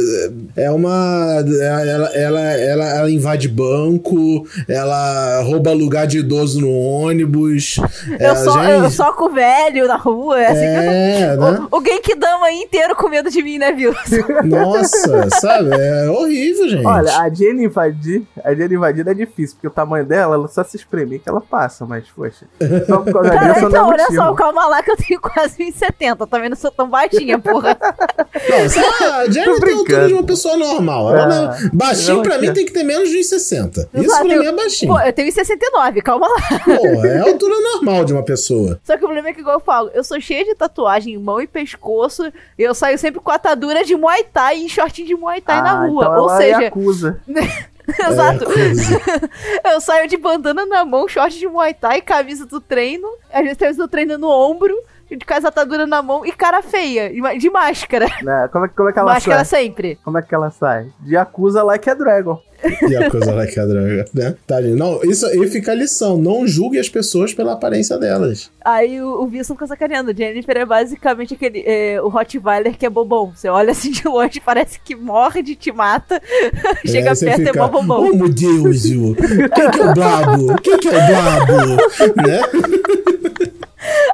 Speaker 1: é uma. Ela, ela, ela, ela invade banco, ela rouba lugar de idoso no ônibus. É,
Speaker 3: Eu, só,
Speaker 1: gente,
Speaker 3: eu soco velho na rua, é assim que eu
Speaker 1: É, né?
Speaker 3: O, o Genkidama inteiro com medo de mim, né, viu?
Speaker 1: Nossa, sabe? É horrível, gente.
Speaker 2: Olha, a Jenny invadir, a Jenny invadir é difícil, porque o tamanho dela, ela só se espremer que ela passa, mas, poxa. Só por causa disso,
Speaker 3: então,
Speaker 2: não
Speaker 3: olha
Speaker 2: motivo.
Speaker 3: só, calma lá que eu tenho quase 1,70. Também não sou tão baixinha, porra.
Speaker 1: Não, sei lá, a Jenny tem a altura de uma pessoa normal. Ela
Speaker 2: É,
Speaker 1: não- baixinho pra mim
Speaker 2: relaxa.
Speaker 1: tem que ter menos de 1,60. Isso pra mim é baixinho.
Speaker 3: Pô, eu tenho 1,69, calma lá.
Speaker 1: Pô, é a altura normal de uma pessoa.
Speaker 3: Só que o problema é que, igual eu falo, eu sou cheia de tatuagem em mão e pescoço. E eu saio sempre com atadura de Muay Thai e shortinho de Muay Thai na
Speaker 2: Ah,
Speaker 3: rua.
Speaker 2: então
Speaker 3: Ou
Speaker 2: ela
Speaker 3: seja,
Speaker 2: acusa.
Speaker 3: exato.
Speaker 1: É,
Speaker 3: eu saio de bandana na mão, short de Muay Thai, camisa do treino. Às vezes camisa do treino no ombro. De casa atadura na mão e cara feia, de máscara.
Speaker 2: Né? Como, é, como é que ela
Speaker 3: máscara
Speaker 2: sai?
Speaker 3: sempre.
Speaker 2: Como é que ela sai? De acusa like a dragon.
Speaker 1: E a coisa lá que a droga, né? Tá, gente. Não, isso aí fica a lição. Não julgue as pessoas pela aparência delas.
Speaker 3: Aí o, o Wilson fica sacaneando. Jennifer é basicamente aquele. é, o Rottweiler que é bobão. Você olha assim de longe, parece que morde te mata. Chega
Speaker 1: Aí você
Speaker 3: perto e é mó bobão.
Speaker 1: Oh, meu Deus, o- quem que é o Blabo? Quem que é o Blabo? né?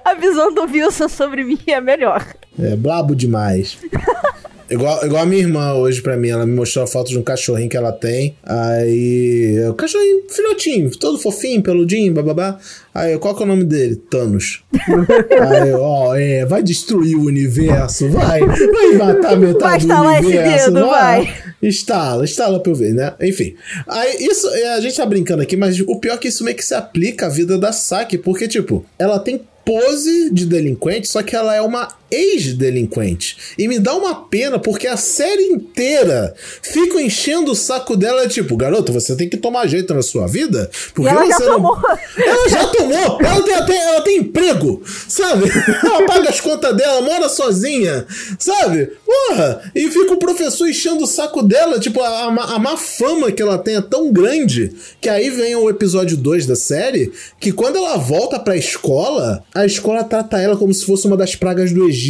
Speaker 3: A visão do Wilson sobre mim é melhor.
Speaker 1: É blabo demais. Igual, igual a minha irmã hoje pra mim, ela me mostrou a foto de um cachorrinho que ela tem. Aí. O cachorrinho, filhotinho, todo fofinho, peludinho, bababá. Aí, qual que é o nome dele? Thanos. Aí, ó, é, vai destruir o universo, vai. Vai matar metade
Speaker 3: Vai
Speaker 1: do universo.
Speaker 3: dedo, vai.
Speaker 1: Instala, instala pra eu ver, né? Enfim. Aí, isso, é, a gente tá brincando aqui, mas o pior é que isso meio que se aplica à vida da Saki, porque, tipo, ela tem pose de delinquente, só que ela é uma ex-delinquente. E me dá uma pena porque a série inteira fica enchendo o saco dela, tipo, garoto, você tem que tomar jeito na sua vida. Porque
Speaker 3: ela
Speaker 1: você
Speaker 3: já
Speaker 1: não...
Speaker 3: tomou.
Speaker 1: Ela já tomou! Ela tem, até, ela tem emprego, sabe? Ela paga as contas dela, mora sozinha, sabe? Porra! E fica o professor enchendo o saco dela, tipo, a, a, a má fama que ela tem é tão grande que aí vem o episódio 2 da série, que quando ela volta pra escola, a escola trata ela como se fosse uma das pragas do Egito,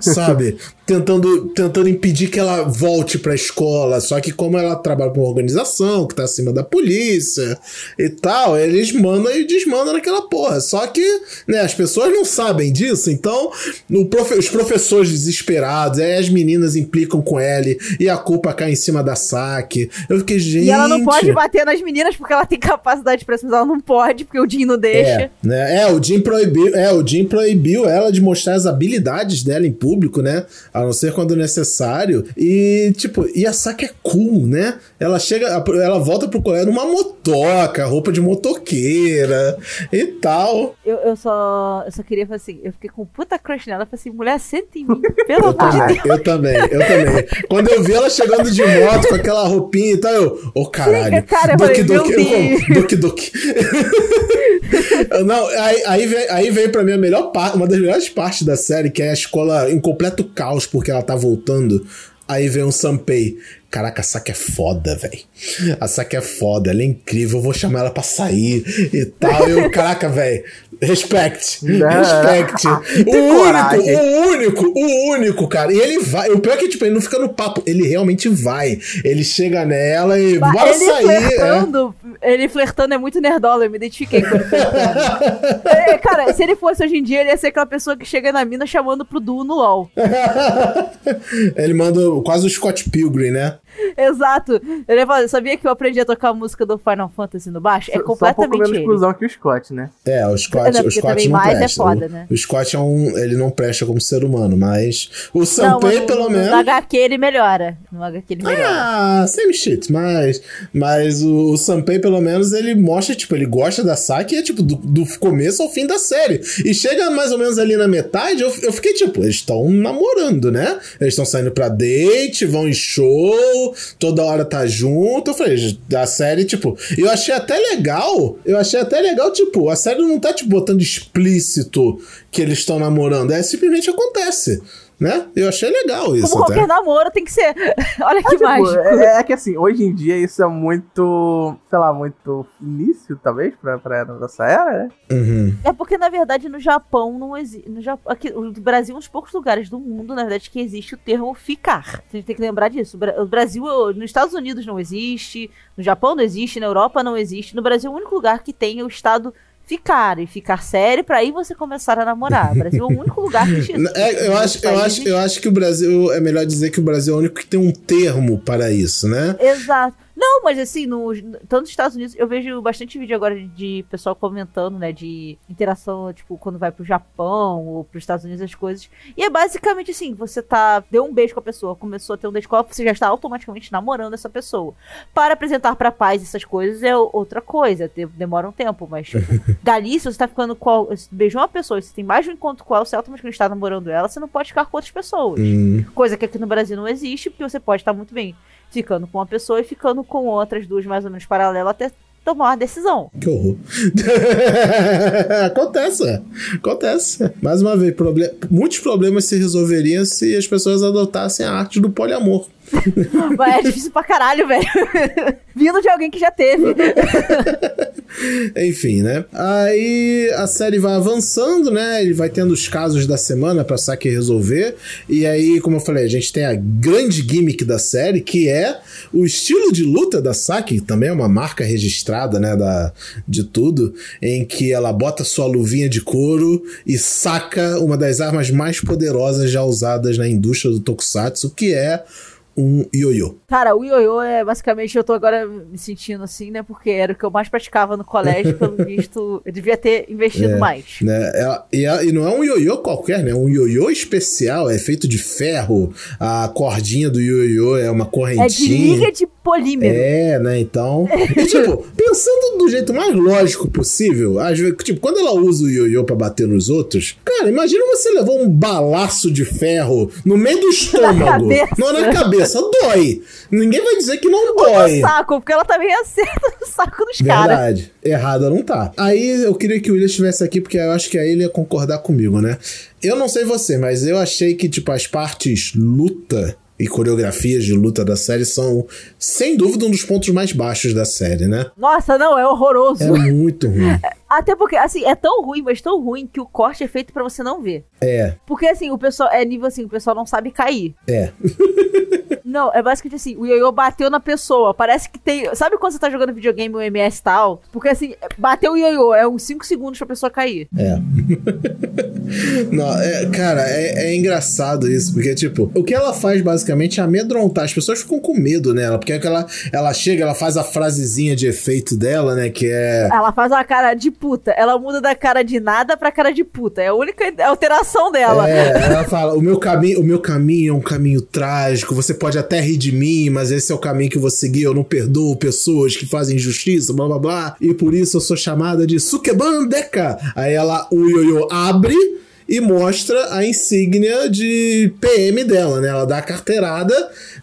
Speaker 1: sabe? tentando, tentando impedir que ela volte pra escola. Só que, como ela trabalha com uma organização que tá acima da polícia e tal, eles mandam e desmandam naquela porra. Só que, né, as pessoas não sabem disso, então profe os professores desesperados, aí as meninas implicam com ele e a culpa cai em cima da saque. Eu fiquei, gente.
Speaker 3: E ela não pode bater nas meninas porque ela tem capacidade pra cima, ela não pode, porque o Jim não deixa.
Speaker 1: É, né? é, o Jim proibiu, é, o Jim proibiu ela de mostrar as habilidades dela em público, né? A não ser quando necessário. E, tipo, e a Saki é cool, né? Ela chega, ela volta pro colégio numa motoca, roupa de motoqueira e tal.
Speaker 3: Eu, eu só eu só queria falar assim, eu fiquei com puta crush nela, falei assim, mulher, senta em mim, pelo amor de Deus.
Speaker 1: Eu também, eu também. Quando eu vi ela chegando de moto com aquela roupinha e tal, eu, ô oh, caralho.
Speaker 3: Cara, eu
Speaker 1: Doki, Doki, Doki, Doki. Não, aí, aí, vem, aí pra mim a melhor parte, uma das melhores partes da série, que é a escola em completo caos, porque ela tá voltando. Aí vem um Sanpei. Caraca, a Saki é foda, velho. A Saki é foda, ela é incrível, eu vou chamar ela pra sair e tal. Eu, caraca, velho. Respect. Respect. o único, o único, o único, cara. E ele vai. O pior é que, tipo, ele não fica no papo. Ele realmente vai. Ele chega nela e
Speaker 3: Mas
Speaker 1: bora
Speaker 3: ele
Speaker 1: sair.
Speaker 3: Flertando, é. Ele flertando é muito nerdola, eu me identifiquei com ele é, cara, se ele fosse hoje em dia, ele ia ser aquela pessoa que chega na mina chamando pro duo no LOL.
Speaker 1: ele manda quase o Scott Pilgrim, né?
Speaker 3: Exato. Ele fala, sabia que eu aprendi a tocar a música do Final Fantasy no baixo? É completamente
Speaker 2: Só um pouco exclusão que o Scott, né?
Speaker 1: É, o Scott, não, o Scott não
Speaker 3: mais
Speaker 1: presta.
Speaker 3: É foda, né?
Speaker 1: o, o Scott é um, ele não presta como ser humano, mas o Sanpei
Speaker 3: no,
Speaker 1: pelo menos.
Speaker 3: No HQ ele melhora. No HQ ele melhora.
Speaker 1: Ah, same shit, mas mas o, o Sanpei pelo menos ele mostra tipo, ele gosta da Saki é tipo do, do começo ao fim da série. E chega mais ou menos ali na metade, eu, eu fiquei tipo, eles estão namorando, né? Eles estão saindo pra date, vão em show, toda hora tá junto. Eu falei, a série, tipo, eu achei até legal. Eu achei até legal, tipo, a série não tá, tipo, botando explícito que eles estão namorando. É simplesmente acontece. Né? Eu achei legal isso.
Speaker 3: Como
Speaker 1: até.
Speaker 3: qualquer namoro tem que ser. Olha que
Speaker 2: tipo,
Speaker 3: mágico.
Speaker 2: É, é, que assim, hoje em dia isso é muito, sei lá, muito início, talvez, pra, pra nossa era, né?
Speaker 1: Uhum.
Speaker 3: É porque, na verdade, no Japão não existe. No Japão, aqui, no Brasil, é um dos poucos lugares do mundo, na verdade, que existe o termo ficar. A gente tem que lembrar disso. O Brasil, nos Estados Unidos não existe, no Japão não existe, na Europa não existe. No Brasil, o único lugar que tem é o estado ficar e ficar sério para aí você começar a namorar. O Brasil é o único lugar que isso.
Speaker 1: É, eu, acho, eu, acho, eu acho que o Brasil é melhor dizer que o Brasil é o único que tem um termo para isso, né?
Speaker 3: Exato. Não, mas assim, no, tanto nos Estados Unidos, eu vejo bastante vídeo agora de, de pessoal comentando, né, de interação, tipo, quando vai pro Japão ou pros Estados Unidos, as coisas. E é basicamente assim, você tá, deu um beijo com a pessoa, começou a ter um beijo com ela, você já está automaticamente namorando essa pessoa. Para apresentar pra paz essas coisas é outra coisa, demora um tempo, mas, tipo, dali, se você tá ficando com, beijou uma pessoa, se tem mais de um encontro com ela, você automaticamente está namorando ela, você não pode ficar com outras pessoas.
Speaker 1: Hum.
Speaker 3: Coisa que aqui no Brasil não existe, porque você pode estar muito bem ficando com uma pessoa e ficando com outras duas mais ou menos paralelas até tomar uma decisão.
Speaker 1: Que horror. acontece, acontece. Mais uma vez, muitos problemas se resolveriam se as pessoas adotassem a arte do poliamor.
Speaker 3: Mas é difícil pra caralho, velho. Vindo de alguém que já teve.
Speaker 1: Enfim, né? Aí a série vai avançando, né? Ele vai tendo os casos da semana pra Saki resolver. E aí, como eu falei, a gente tem a grande gimmick da série, que é o estilo de luta da Saki, também é uma marca registrada, né? Da, de tudo, em que ela bota sua luvinha de couro e saca uma das armas mais poderosas já usadas na indústria do Tokusatsu, que é um ioiô?
Speaker 3: Cara, o ioiô é basicamente, eu tô agora me sentindo assim, né? Porque era o que eu mais praticava no colégio, pelo visto, eu devia ter investido
Speaker 1: É,
Speaker 3: mais.
Speaker 1: Né? E, ela- e não é um ioiô qualquer, né? Um ioiô especial, é feito de ferro. A cordinha do ioiô é uma
Speaker 3: É de
Speaker 1: correntinha.
Speaker 3: liga de polímero.
Speaker 1: É, né? Então. E, tipo, pensando do jeito mais lógico possível, às vezes, tipo, quando ela usa o ioiô pra bater nos outros, cara, imagina você levar um balaço de ferro no meio do estômago.
Speaker 3: cabeça.
Speaker 1: não, na cabeça, dói. Ninguém vai dizer que não
Speaker 3: No
Speaker 1: dói.
Speaker 3: saco, porque ela também acerta no saco dos caras.
Speaker 1: Verdade. Errada não tá. Aí eu queria que o William estivesse aqui, porque eu acho que aí ele ia concordar comigo, né? Eu não sei você, mas eu achei que, tipo, as partes luta e coreografias de luta da série são, sem dúvida, um dos pontos mais baixos da série, né?
Speaker 3: Nossa, não, é horroroso.
Speaker 1: É muito ruim.
Speaker 3: Até porque, assim, é tão ruim, mas tão ruim que o corte é feito pra você não ver.
Speaker 1: É,
Speaker 3: Porque, assim, o pessoal, é nível assim, o pessoal não sabe cair.
Speaker 1: é.
Speaker 3: Não, é basicamente assim, o ioiô bateu na pessoa. Parece que tem. Sabe quando você tá jogando videogame o MS e tal? Porque assim, bateu o ioiô, é uns 5 segundos pra pessoa cair.
Speaker 1: É. Não, é, cara, é, é engraçado isso, porque, tipo, o que ela faz basicamente é amedrontar. As pessoas ficam com medo nela, porque é que ela, ela chega, ela faz a frasezinha de efeito dela, né? Que é.
Speaker 3: Ela faz uma cara de puta. Ela muda da cara de nada pra cara de puta. É a única alteração dela.
Speaker 1: É, ela fala: o meu, caminho, o meu caminho é um caminho trágico. Você pode até rir de mim, mas esse é o caminho que eu vou seguir. Eu não perdoo pessoas que fazem injustiça, blá blá blá. E por isso eu sou chamada de Sukeban Deka. Aí ela, o ioiô abre e mostra a insígnia de PM dela, né? Ela dá a carteirada,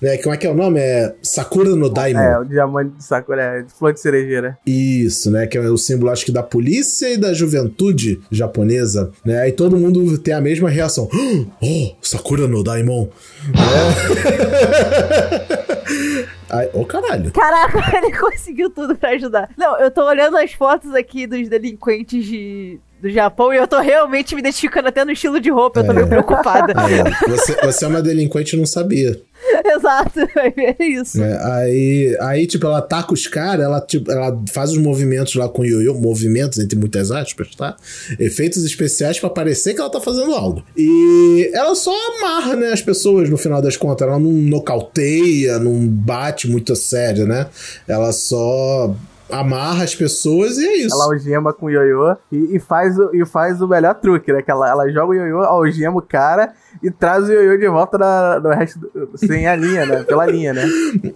Speaker 1: né? Como é que é o nome? É Sakura no Daimon.
Speaker 2: É, o diamante de Sakura, é, de flor de cerejeira.
Speaker 1: Isso, né? Que é o símbolo, acho que da polícia e da juventude japonesa, né? Aí todo mundo tem a mesma reação. Oh, Sakura no Daimon. É. Ai, Ô, caralho.
Speaker 3: Caraca, ele conseguiu tudo pra ajudar. Não, eu tô olhando as fotos aqui dos delinquentes de, do Japão e eu tô realmente me identificando até no estilo de roupa. Eu tô
Speaker 1: É.
Speaker 3: meio preocupada.
Speaker 1: Ó, você, você é uma delinquente e não sabia.
Speaker 3: Exato, é isso.
Speaker 1: né? Aí, aí, tipo, ela ataca os caras, ela, tipo, ela faz os movimentos lá com o ioiô, movimentos entre muitas aspas, tá? Efeitos especiais pra parecer que ela tá fazendo algo. E ela só amarra, né, as pessoas no final das contas. Ela não nocauteia, não bate muito a sério, né? Ela só amarra as pessoas e é isso.
Speaker 2: Ela algema com o ioiô e, e faz, o, e faz o melhor truque, né? Que ela, ela joga o ioiô, algema o cara e traz o ioiô de volta na, no resto do, sem a linha, né? Pela linha, né?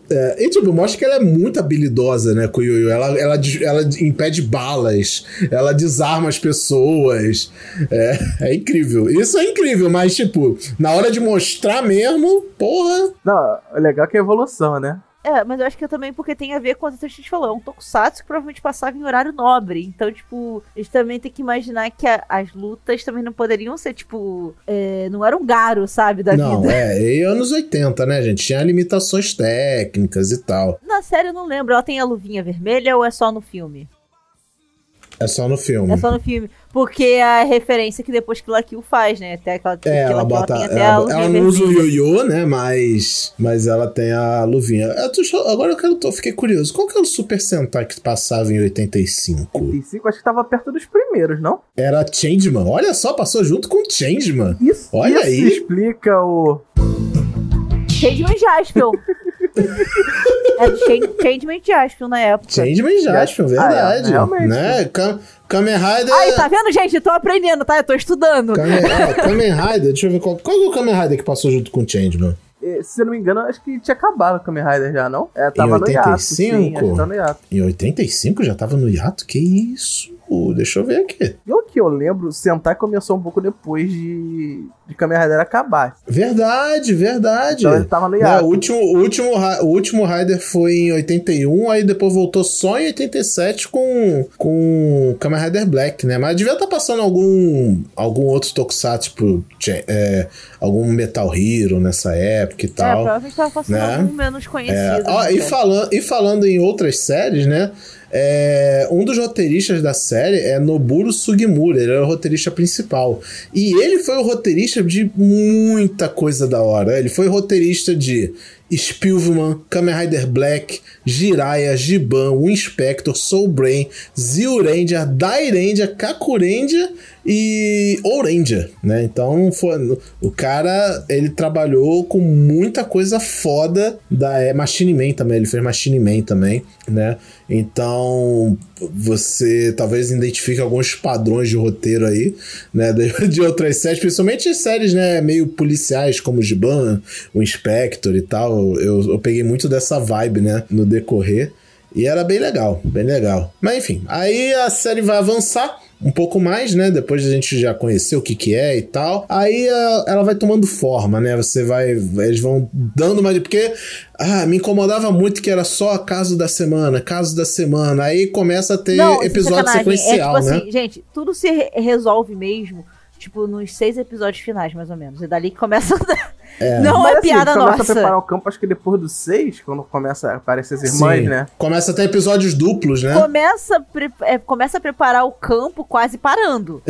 Speaker 1: É, e tipo, mostra que ela é muito habilidosa, né, com o Ioiô. Ela, ela, ela impede balas, ela desarma as pessoas. É, é incrível. Isso é incrível, mas, tipo, na hora de mostrar mesmo, porra.
Speaker 2: Não, o legal é que é evolução, né?
Speaker 3: É, mas eu acho que é também porque tem a ver com o que a gente falou. É um tokusatsu que provavelmente passava em horário nobre. Então, tipo, a gente também tem que imaginar que a- as lutas também não poderiam ser, tipo. é, não era um garo, sabe, da
Speaker 1: Não,
Speaker 3: vida.
Speaker 1: é, e anos 80, né, gente? Tinha limitações técnicas e tal.
Speaker 3: Na série eu não lembro. Ela tem a luvinha vermelha ou é só no filme?
Speaker 1: É só no filme.
Speaker 3: É só no filme. Porque é a referência que depois que la Kill faz, né? Até aquela, que
Speaker 1: É, ela bota.
Speaker 3: tem até a
Speaker 1: Ela,
Speaker 3: luvinha
Speaker 1: ela não usa o ioiô, né? Mas, mas ela tem a luvinha. Eu tô agora eu quero. tô- fiquei curioso. Qual que é o Super Sentai que passava em 85?
Speaker 2: 35 acho que tava perto dos primeiros, não?
Speaker 1: Era Changeman. Olha só, passou junto com Changeman.
Speaker 2: Isso,
Speaker 1: Olha
Speaker 2: isso
Speaker 1: aí.
Speaker 2: explica o.
Speaker 3: Changeman Jaspion. é Changeman Jaspion na época.
Speaker 1: Changeman Jaspion, verdade.
Speaker 2: Ah, é, realmente.
Speaker 1: né? Kam- Kamen Rider.
Speaker 3: Aí, tá vendo, gente? Tô aprendendo, tá? Eu tô estudando.
Speaker 1: Kamen, Kamen Rider, deixa eu ver qual, qual é o Kamen Rider que passou junto com o Changeman.
Speaker 2: eh, Se eu não me engano, acho que tinha acabado o Kamen Rider já, não? É, tava
Speaker 1: Em
Speaker 2: no hiato.
Speaker 1: 85?
Speaker 2: Sim, acho que tava no hiato.
Speaker 1: Em 85 já tava no hiato? Que isso? Deixa eu ver aqui.
Speaker 2: Pelo que eu lembro, o Sentai começou um pouco depois de, de Kamen Rider acabar.
Speaker 1: Verdade, verdade.
Speaker 2: Então ele tava no
Speaker 1: Né,
Speaker 2: hiato.
Speaker 1: o, último, o, último, o último Rider foi em 81, aí depois voltou só em 87 com, com Kamen Rider Black, né? Mas devia estar passando algum, algum outro Tokusatsu, tipo, Cha- é, algum Metal Hero nessa época e
Speaker 3: É,
Speaker 1: tal.
Speaker 3: provavelmente tava passando
Speaker 1: né?
Speaker 3: algum menos conhecido.
Speaker 1: É, ó,
Speaker 3: né?
Speaker 1: e, falan e falando em outras séries, né? É, um dos roteiristas da série é Noburo Sugimura, ele era o roteirista principal. E ele foi o roteirista de muita coisa da hora. Ele foi roteirista de Spilvman, Kamen Rider Black, Jiraiya, Giban, o Inspector, Soul Brain, Zio Ranger, Dai Ranger, Kaku Ranger e Ouranger, né? Então foi, o cara ele trabalhou com muita coisa foda da é, Machine Man também, ele fez Machine Man também, né? Então você talvez identifique alguns padrões de roteiro aí, né? De, outras séries, principalmente séries, né? Meio policiais como o Giban, o Inspector e tal. Eu, eu peguei muito dessa vibe, né? No decorrer. E era bem legal, bem legal. Mas enfim, aí a série vai avançar um pouco mais, né? Depois a gente já conheceu o que que é e tal. Aí a, ela vai tomando forma, né? Você vai. Eles vão dando mais. Porque. Ah, me incomodava muito que era só caso da semana, caso da semana. Aí começa a ter
Speaker 3: Não, é
Speaker 1: episódio sequencial,
Speaker 3: é, tipo
Speaker 1: né?
Speaker 3: assim, gente, tudo se re- resolve mesmo, tipo, nos seis episódios finais, mais ou menos. E dali que começa a dar. Não
Speaker 2: Mas,
Speaker 3: é
Speaker 2: assim,
Speaker 3: piada
Speaker 2: começa
Speaker 3: nossa.
Speaker 2: a preparar o campo, acho que depois do 6, quando começa a aparecer as irmãs,
Speaker 1: Sim.
Speaker 2: né?
Speaker 1: Começa a ter episódios duplos, né?
Speaker 3: Começa, a pre- é, começa a preparar o campo quase parando.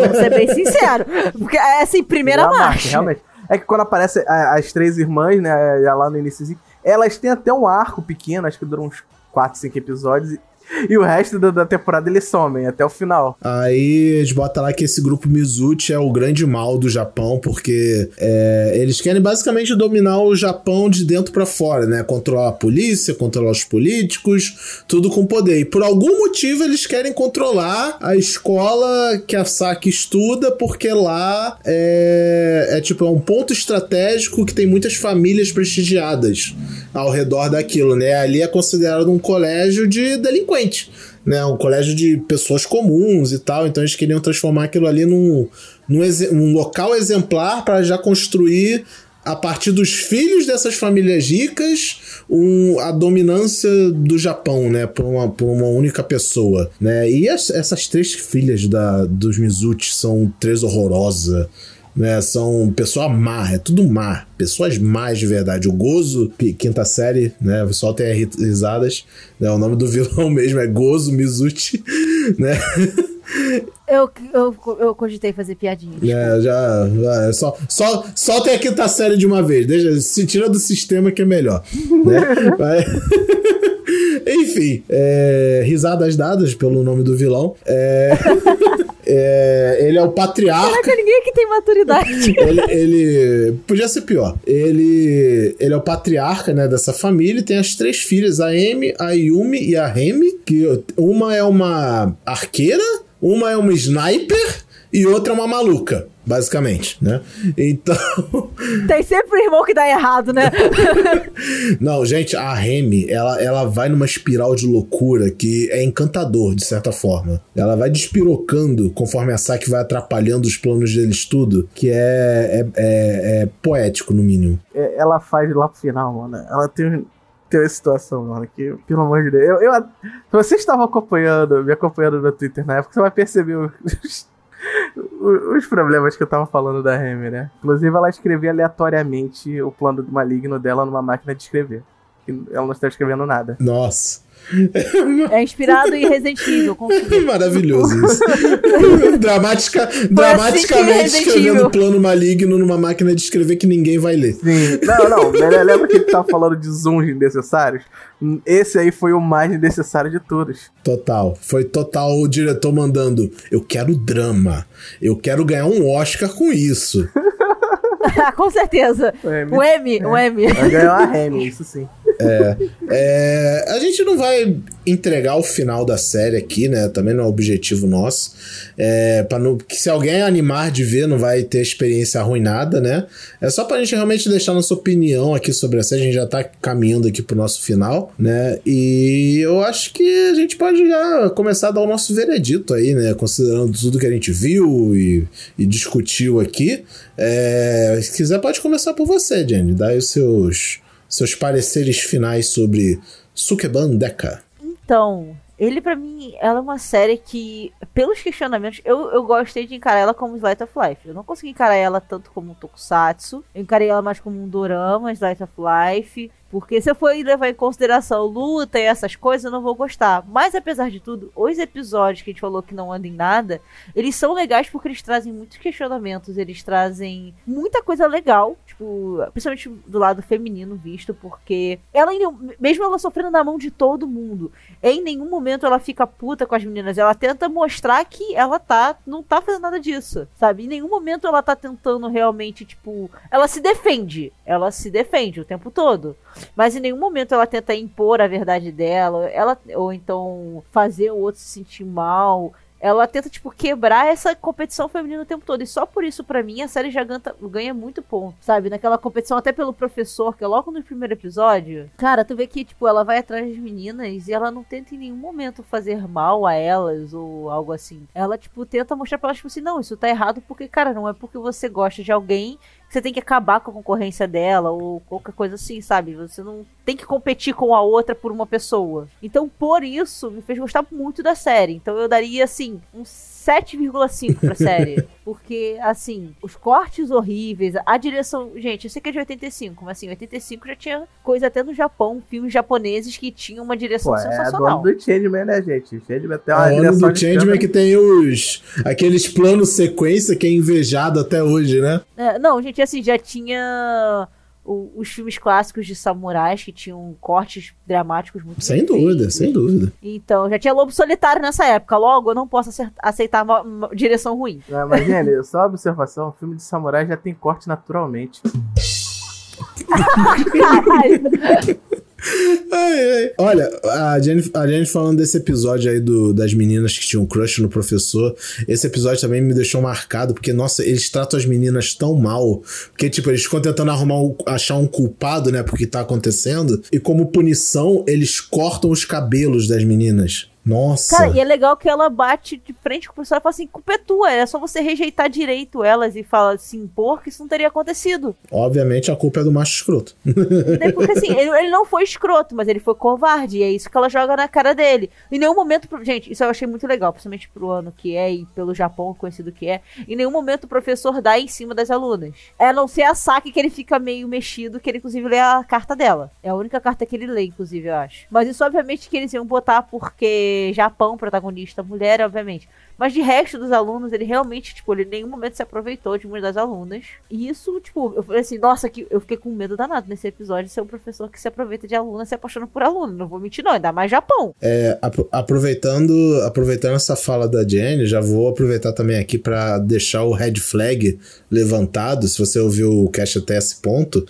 Speaker 3: Vamos ser bem sincero. Porque é assim, primeira
Speaker 2: Já
Speaker 3: marcha.
Speaker 2: Realmente. É que quando aparece a- as três irmãs, né, já lá no início, elas têm até um arco pequeno, acho que dura uns 4, 5 episódios, e, o resto da, da temporada eles somem até o final.
Speaker 1: Aí eles botam lá que esse grupo Mizuchi é o grande mal do Japão, porque é, eles querem basicamente dominar o Japão de dentro pra fora, né? Controlar a polícia, controlar os políticos, tudo com poder. E por algum motivo eles querem controlar a escola que a Saki estuda, porque lá é, é tipo é um ponto estratégico que tem muitas famílias prestigiadas ao redor daquilo, né? Ali é considerado um colégio de né, um colégio de pessoas comuns e tal, então eles queriam transformar aquilo ali num, num, um local exemplar para já construir a partir dos filhos dessas famílias ricas um, a dominância do Japão, né, por uma, por uma única pessoa, né, e as- essas três filhas da, dos Mizuchi são três horrorosas, né? São pessoa má, é tudo má. Pessoas más de verdade. O Gozo, quinta série, né? O pessoal tem ri- risadas. Né? O nome do vilão mesmo é Gozo Mizuchi, né?
Speaker 3: Eu, eu, eu cogitei fazer piadinha.
Speaker 1: É, já, já é só, só, solta a quinta série de uma vez. Deixa, se tira do sistema que é melhor. Né? Vai- Enfim, é, risadas dadas pelo nome do vilão. É, é, ele é o patriarca.
Speaker 3: Caraca, ninguém aqui tem maturidade.
Speaker 1: ele, ele- podia ser pior. Ele ele é o patriarca, né, dessa família e tem as três filhas, a Amy, a Yumi e a Remy, que uma é uma arqueira, uma é uma sniper e outra é uma maluca, basicamente, né? Então,
Speaker 3: tem sempre o irmão que dá errado, né?
Speaker 1: não, gente, a Remy, ela, ela vai numa espiral de loucura que é encantador, de certa forma. Ela vai despirocando conforme a Saki vai atrapalhando os planos deles tudo, que é, é, é- é poético, no mínimo.
Speaker 2: É, ela faz lá pro final, mano. Ela tem, tem uma situação, mano, que, pelo amor de Deus. Eu, eu, se você estava acompanhando, me acompanhando no Twitter na época, você vai perceber os, os- problemas que eu tava falando da Remy, né? Inclusive, ela escrevia aleatoriamente o plano do maligno dela numa máquina de escrever. Ela não está escrevendo nada.
Speaker 1: Nossa.
Speaker 3: É inspirado em Resident Evil, confio.
Speaker 1: Maravilhoso isso. Dramatica,
Speaker 3: assim
Speaker 1: dramaticamente
Speaker 3: Resident
Speaker 1: escrevendo plano maligno numa máquina de escrever que ninguém vai ler.
Speaker 2: Sim. Não, não. Lembra que ele tava falando de zooms desnecessários? Esse aí foi o mais necessário de todos.
Speaker 1: Total. Foi total o diretor mandando: Eu quero drama. Eu quero ganhar um Oscar com isso.
Speaker 3: Com certeza.
Speaker 2: O M.
Speaker 3: O M, o M.
Speaker 2: Vai ganhar a Remy, isso sim.
Speaker 1: É, a gente não vai entregar o final da série aqui, né? Também não é objetivo nosso. É, não, que se alguém animar de ver, não vai ter experiência arruinada, né? É só pra gente realmente deixar nossa opinião aqui sobre a série. A gente já tá caminhando aqui pro nosso final, né? E eu acho que a gente pode já começar a dar o nosso veredito aí, né? Considerando tudo que a gente viu e, e discutiu aqui. É, se quiser, pode começar por você, Jenny. Dá aí os seus seus pareceres finais sobre Sukeban Deka.
Speaker 3: Então, ele pra mim, ela é uma série que, pelos questionamentos, eu, eu gostei de encarar ela como Slice of Life. Eu não consegui encarar ela tanto como um tokusatsu. Eu encarei ela mais como um dorama, Slice of Life. Porque se eu for levar em consideração luta e essas coisas, eu não vou gostar. Mas apesar de tudo, os episódios que a gente falou que não andam em nada, eles são legais porque eles trazem muitos questionamentos, eles trazem muita coisa legal, tipo, principalmente do lado feminino visto, porque ela, mesmo ela sofrendo na mão de todo mundo, em nenhum momento ela fica puta com as meninas, ela tenta mostrar que ela tá, não tá fazendo nada disso, sabe? Em nenhum momento ela tá tentando realmente, tipo, ela se defende, ela se defende o tempo todo. Mas em nenhum momento ela tenta impor a verdade dela, ela ou então fazer o outro se sentir mal ela tenta, tipo, quebrar essa competição feminina o tempo todo. E só por isso, para mim, a série já ganha, muito ponto, sabe? Naquela competição, até pelo professor, que é logo no primeiro episódio. Cara, tu vê que, tipo, ela vai atrás das meninas e ela não tenta em nenhum momento fazer mal a elas ou algo assim. Ela, tipo, tenta mostrar pra elas, tipo assim, não, isso tá errado porque, cara, não é porque você gosta de alguém você tem que acabar com a concorrência dela ou qualquer coisa assim, sabe? Você não tem que competir com a outra por uma pessoa. Então, por isso, me fez gostar muito da série. Então, eu daria, assim, uns 7,5 pra série. Porque, assim, os cortes horríveis, a direção. Gente, eu sei que é de 85, mas assim, 85 já tinha coisa até no Japão, filmes japoneses que tinham uma direção Pô, sensacional.
Speaker 2: É a do Changeman, né, gente?
Speaker 1: Changeman tem uma a direção do Changeman que tem os. aqueles planos sequência que é invejado até hoje, né?
Speaker 3: É, não, gente, assim, já tinha o, os filmes clássicos de samurais que tinham cortes dramáticos muito
Speaker 1: Sem dúvida, sem dúvida.
Speaker 3: Então, já tinha Lobo Solitário nessa época. Logo, eu não posso aceitar uma, uma direção ruim.
Speaker 2: Não, mas, Jenny, só uma observação: o filme de samurai já tem corte naturalmente.
Speaker 1: Caralho. Ai, ai. Olha, a Jenny, a Jenny falando desse episódio aí do, das meninas que tinham crush no professor, esse episódio também me deixou marcado, porque, nossa, eles tratam as meninas tão mal, porque, tipo, eles ficam tentando arrumar um, achar um culpado, né, porque tá acontecendo, e como punição, eles cortam os cabelos das meninas. Nossa.
Speaker 3: Cara, e é legal que ela bate de frente com o pessoal e fala assim: culpa é tua, é só você rejeitar direito elas e fala se impor que isso não teria acontecido.
Speaker 1: Obviamente a culpa é do macho escroto.
Speaker 3: Porque assim, ele, ele, não foi escroto, mas ele foi covarde, e é isso que ela joga na cara dele. Em nenhum momento, gente, isso eu achei muito legal, principalmente pro ano que é e pelo Japão conhecido que é. Em nenhum momento o professor dá em cima das alunas. É a não ser a saque que ele fica meio mexido, que ele inclusive lê a carta dela. É a única carta que ele lê, inclusive, eu acho. Mas isso, obviamente, que eles iam botar porque Japão, protagonista mulher, obviamente. Mas de resto dos alunos, ele realmente, tipo, ele em nenhum momento se aproveitou de uma das alunas. E isso, tipo, eu falei assim, nossa, que eu fiquei com medo danado nesse episódio de ser um professor que se aproveita de aluna se apaixona por aluno. Não vou mentir, não, ainda mais Japão.
Speaker 1: É, aproveitando, aproveitando essa fala da Jenny, já vou aproveitar também aqui para deixar o red flag levantado. Se você ouviu o cast até esse ponto,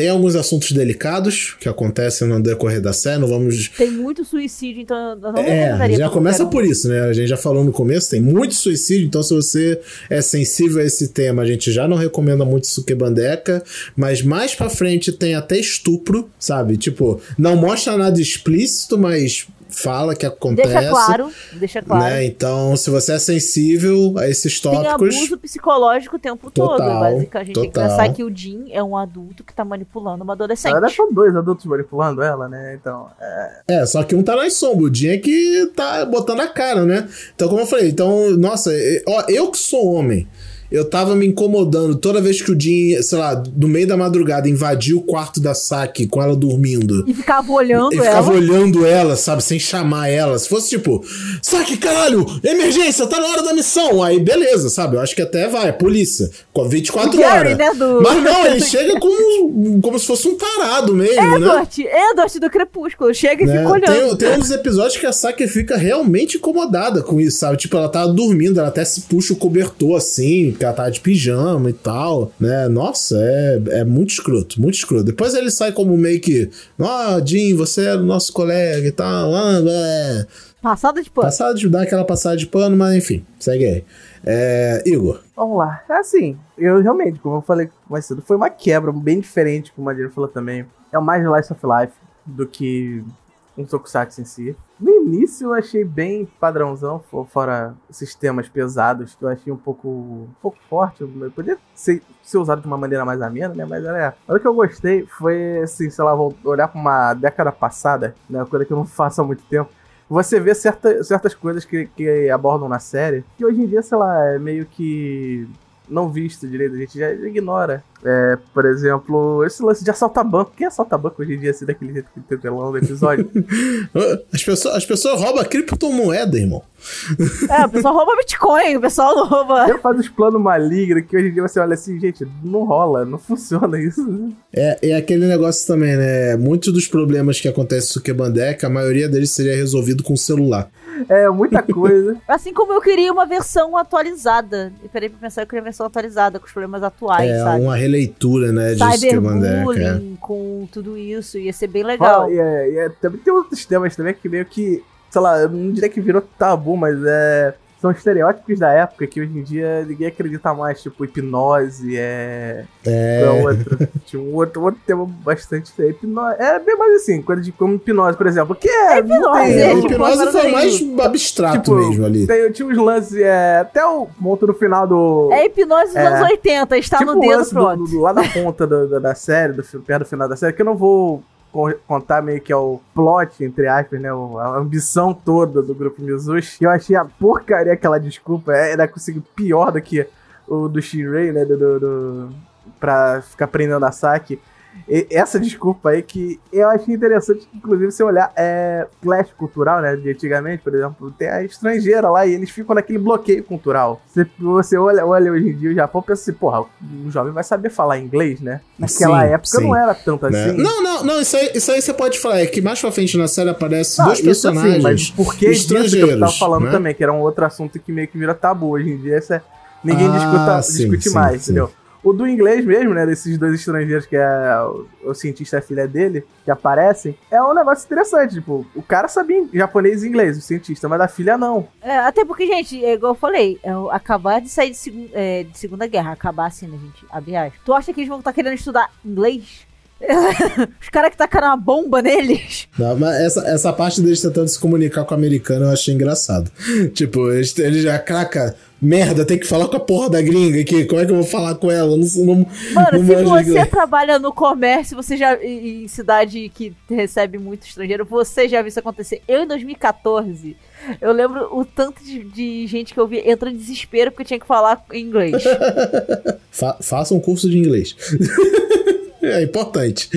Speaker 1: tem alguns assuntos delicados que acontecem no decorrer da série, não vamos...
Speaker 3: Tem muito suicídio, então não
Speaker 1: É, já começa por isso, né? A gente já falou no começo, tem muito suicídio, então se você é sensível a esse tema, a gente já não recomenda muito Sukebandeca, mas mais pra frente tem até estupro, sabe? Tipo, não mostra nada explícito, mas fala que acontece.
Speaker 3: Deixa claro, deixa claro.
Speaker 1: Né? Então, se você é sensível a esses tópicos. Tem
Speaker 3: abuso psicológico o tempo total, todo. Basicamente, a gente total. tem que pensar que o Jim é um adulto que tá manipulando uma adolescente.
Speaker 2: Na são dois adultos manipulando ela, né? Então. É...
Speaker 1: é, só que um tá nas sombras, o Jim é que tá botando a cara, né? Então, como eu falei, então, nossa, ó, eu que sou homem eu tava me incomodando toda vez que o Jim, sei lá, no meio da madrugada invadiu o quarto da Saki com ela dormindo.
Speaker 3: E ficava olhando
Speaker 1: e ela. E ficava olhando ela, sabe, sem chamar ela. Se fosse tipo, Saki, caralho, emergência, tá na hora da missão. Aí beleza, sabe? Eu acho que até vai, polícia. Com 24 Gary, horas. Né, do... Mas não, ele chega como, como se fosse um tarado mesmo,
Speaker 3: Edward,
Speaker 1: né?
Speaker 3: Edward do Crepúsculo. Chega e né? fica olhando.
Speaker 1: Tem, tem uns episódios que a Saki fica realmente incomodada com isso, sabe? Tipo, ela tá dormindo, ela até se puxa o cobertor assim porque ela tá de pijama e tal, né? Nossa, é, é muito escroto, muito escroto. Depois ele sai como meio que, ó, oh, Jim, você é nosso colega e tal, ah, é.
Speaker 3: Passada de pano.
Speaker 1: Passada de dar aquela passada de pano, mas enfim, segue aí. É, Igor.
Speaker 2: Vamos lá. É assim, eu realmente, como eu falei mais cedo, foi uma quebra bem diferente, como a Madeira falou também. É o mais Life of Life do que um Tokusatsu em si. No início eu achei bem padrãozão, fora esses temas pesados, que eu achei um pouco, um pouco forte. Podia ser, ser usado de uma maneira mais amena, né? Mas é. O que eu gostei foi, assim, sei lá, vou olhar pra uma década passada, né? Coisa que eu não faço há muito tempo. Você vê certa, certas coisas que, que abordam na série, que hoje em dia, sei lá, é meio que não visto direito, a gente já ignora. É, por exemplo, esse lance de assaltar banco. Quem assalta banco hoje em dia, assim, daquele jeito que tem no episódio?
Speaker 1: as, pessoas, as pessoas roubam criptomoeda, irmão.
Speaker 3: É, o pessoal rouba Bitcoin, o pessoal não rouba.
Speaker 2: Eu faço os planos malignos que hoje em dia você olha assim, gente, não rola, não funciona isso.
Speaker 1: É, é aquele negócio também, né? Muitos dos problemas que acontecem no Sukebandeca, a maioria deles seria resolvido com celular.
Speaker 2: É, muita coisa.
Speaker 3: assim como eu queria uma versão atualizada. Eu parei pra pensar eu queria uma versão atualizada, com os problemas atuais,
Speaker 1: é,
Speaker 3: sabe?
Speaker 1: uma releitura, né, de. É.
Speaker 3: com tudo isso, ia ser bem legal.
Speaker 2: E, e é, também tem outros temas também que meio que, sei lá, eu não diria que virou tabu, mas é são estereótipos da época que hoje em dia ninguém acredita mais, tipo hipnose, é.
Speaker 1: É.
Speaker 2: é outro, tipo, um outro, outro tema bastante. É, hipnose, é bem mais assim, coisa de como hipnose, por exemplo. Que é.
Speaker 3: é hipnose,
Speaker 1: tem, é, tipo, hipnose foi mais abstrato tipo, mesmo ali.
Speaker 2: Tem, tinha uns lances, é, até o ponto no final do.
Speaker 3: É hipnose dos é, anos 80, está tipo no dedo pronto.
Speaker 2: Do, do, lá na ponta do, do, da série, do, perto do final da série, que eu não vou contar meio que é o plot, entre aspas, né? A ambição toda do grupo Mizushi. Eu achei a porcaria aquela desculpa. É, ainda consegui pior do que o do Shinrei, né? Do, do, do, pra ficar prendendo a Saki essa desculpa aí que eu achei interessante, inclusive, você olhar é, clash cultural, né? De antigamente, por exemplo, tem a estrangeira lá e eles ficam naquele bloqueio cultural. Você, você olha, olha hoje em dia o Japão pensa assim, porra, o jovem vai saber falar inglês, né? Naquela sim, época sim. não era tanto né? assim.
Speaker 1: Não, não, não, isso aí, isso aí você pode falar. É que mais pra frente na série aparece ah, dois personagens. Sim, mas
Speaker 2: por que estrangeiros, que eu tava falando né? também, que era um outro assunto que meio que vira tabu. Hoje em dia, isso é, ninguém ah, discuta, sim, discute mais, entendeu? O do inglês mesmo, né? Desses dois estrangeiros que é o, o cientista e a filha dele, que aparecem, é um negócio interessante. Tipo, o cara sabia japonês e inglês, o cientista, mas a filha não.
Speaker 3: É, até porque, gente, é igual eu falei, é, acabar de sair de, seg é, de Segunda Guerra, acabar assim, né, gente? Abre Tu acha que eles vão estar tá querendo estudar inglês? Os caras que tacaram uma bomba neles.
Speaker 1: Não, mas essa, essa parte deles tentando se comunicar com o americano eu achei engraçado. Tipo, eles, eles já, caraca, merda, tem que falar com a porra da gringa aqui. Como é que eu vou falar com ela? Não, não,
Speaker 3: Mano, não se você trabalha no comércio, você já. em cidade que recebe muito estrangeiro, você já viu isso acontecer. Eu, em 2014. Eu lembro o tanto de, de, gente que eu vi entrando em desespero porque tinha que falar inglês.
Speaker 1: Fa faça um curso de inglês. É importante,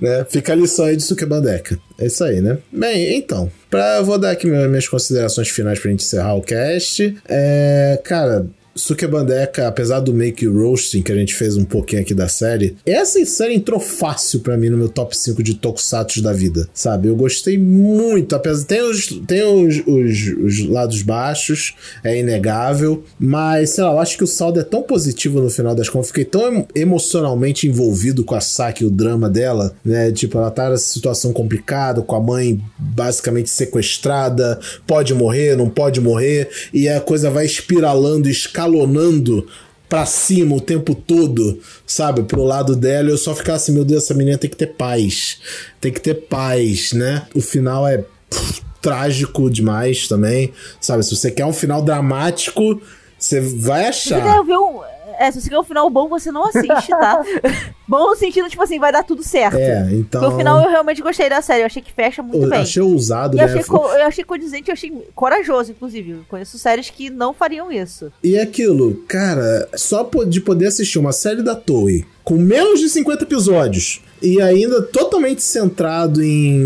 Speaker 1: né? Fica a lição aí de Sukebandeca. É isso aí, né? Bem, então, pra, eu vou dar aqui minhas considerações finais pra gente encerrar o cast. É, cara, Sukebandeca, apesar do make roasting que a gente fez um pouquinho aqui da série, essa série entrou fácil para mim no meu top 5 de tokusatsu da vida, sabe? Eu gostei muito, apesar tem os tem os, os, os, lados baixos, é inegável, mas sei lá, eu acho que o saldo é tão positivo no final das contas, fiquei tão emocionalmente envolvido com a Saki, o drama dela, né? Tipo, ela tá nessa situação complicada, com a mãe basicamente sequestrada, pode morrer, não pode morrer, e a coisa vai espiralando, escalando escalonando pra cima o tempo todo, sabe? Pro lado dela, eu só ficava assim, meu Deus, essa menina tem que ter paz. Tem que ter paz, né? O final é pff, trágico demais também, sabe? Se você quer um final dramático, você vai achar.
Speaker 3: Um é, se você quer um final bom, você não assiste, tá? bom no sentido, tipo assim, vai dar tudo certo.
Speaker 1: É, então.
Speaker 3: No final eu realmente gostei da série. Eu achei que fecha muito eu bem.
Speaker 1: Achei ousado,
Speaker 3: e
Speaker 1: né?
Speaker 3: Achei eu achei condizente, eu achei corajoso, inclusive. Eu conheço séries que não fariam isso.
Speaker 1: E aquilo, cara, só de poder assistir uma série da Toei com menos de 50 episódios e ainda totalmente centrado em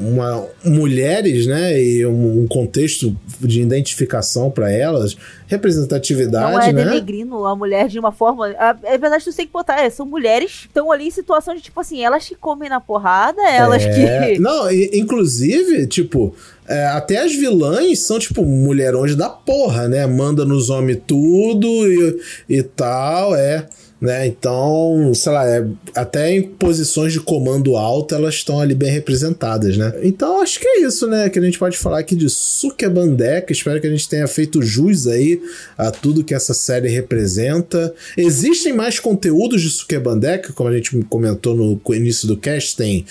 Speaker 1: uma, mulheres, né, e um, um contexto de identificação para elas, representatividade,
Speaker 3: Não é
Speaker 1: né?
Speaker 3: denegrindo a mulher de uma forma, é verdade, tu tem que botar, é, são mulheres que estão ali em situação de tipo assim, elas que comem na porrada, elas é...
Speaker 1: que Não, e, inclusive, tipo, é, até as vilãs são, tipo, mulherões da porra, né? Manda nos homens tudo e, e tal, é né? Então, sei lá, é, até em posições de comando alto elas estão ali bem representadas, né? Então, acho que é isso, né? Que a gente pode falar aqui de Sukebandeca. Espero que a gente tenha feito jus aí a tudo que essa série representa. Existem mais conteúdos de Sukebandeca, como a gente comentou no início do cast, tem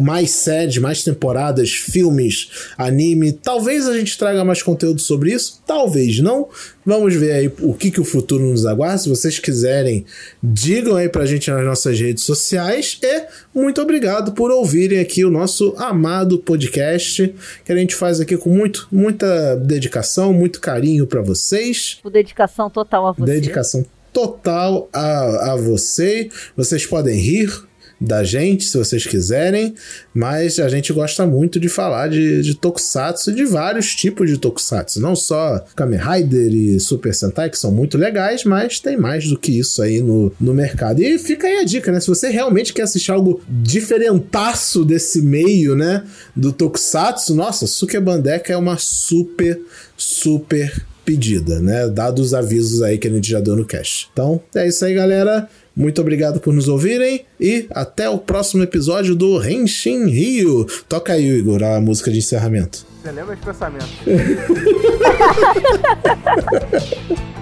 Speaker 1: mais séries, mais temporadas, filmes, anime. Talvez a gente traga mais conteúdo sobre isso, talvez não. Vamos ver aí o que, que o futuro nos aguarda. Se vocês quiserem, digam aí pra gente nas nossas redes sociais. E muito obrigado por ouvirem aqui o nosso amado podcast, que a gente faz aqui com muito, muita dedicação, muito carinho para vocês.
Speaker 3: Com dedicação total a você.
Speaker 1: Dedicação total a, a você. Vocês podem rir, da gente, se vocês quiserem, mas a gente gosta muito de falar de, de Tokusatsu, de vários tipos de Tokusatsu, não só Kamen Rider e Super Sentai, que são muito legais, mas tem mais do que isso aí no, no mercado. E fica aí a dica, né? Se você realmente quer assistir algo diferentaço desse meio, né, do Tokusatsu, nossa, Sukebandeka é uma super, super pedida, né? Dados os avisos aí que a gente já deu no cast. Então, é isso aí, galera. Muito obrigado por nos ouvirem e até o próximo episódio do Henshin Rio. Toca aí, Igor, a música de encerramento.
Speaker 2: Você lembra de pensamento?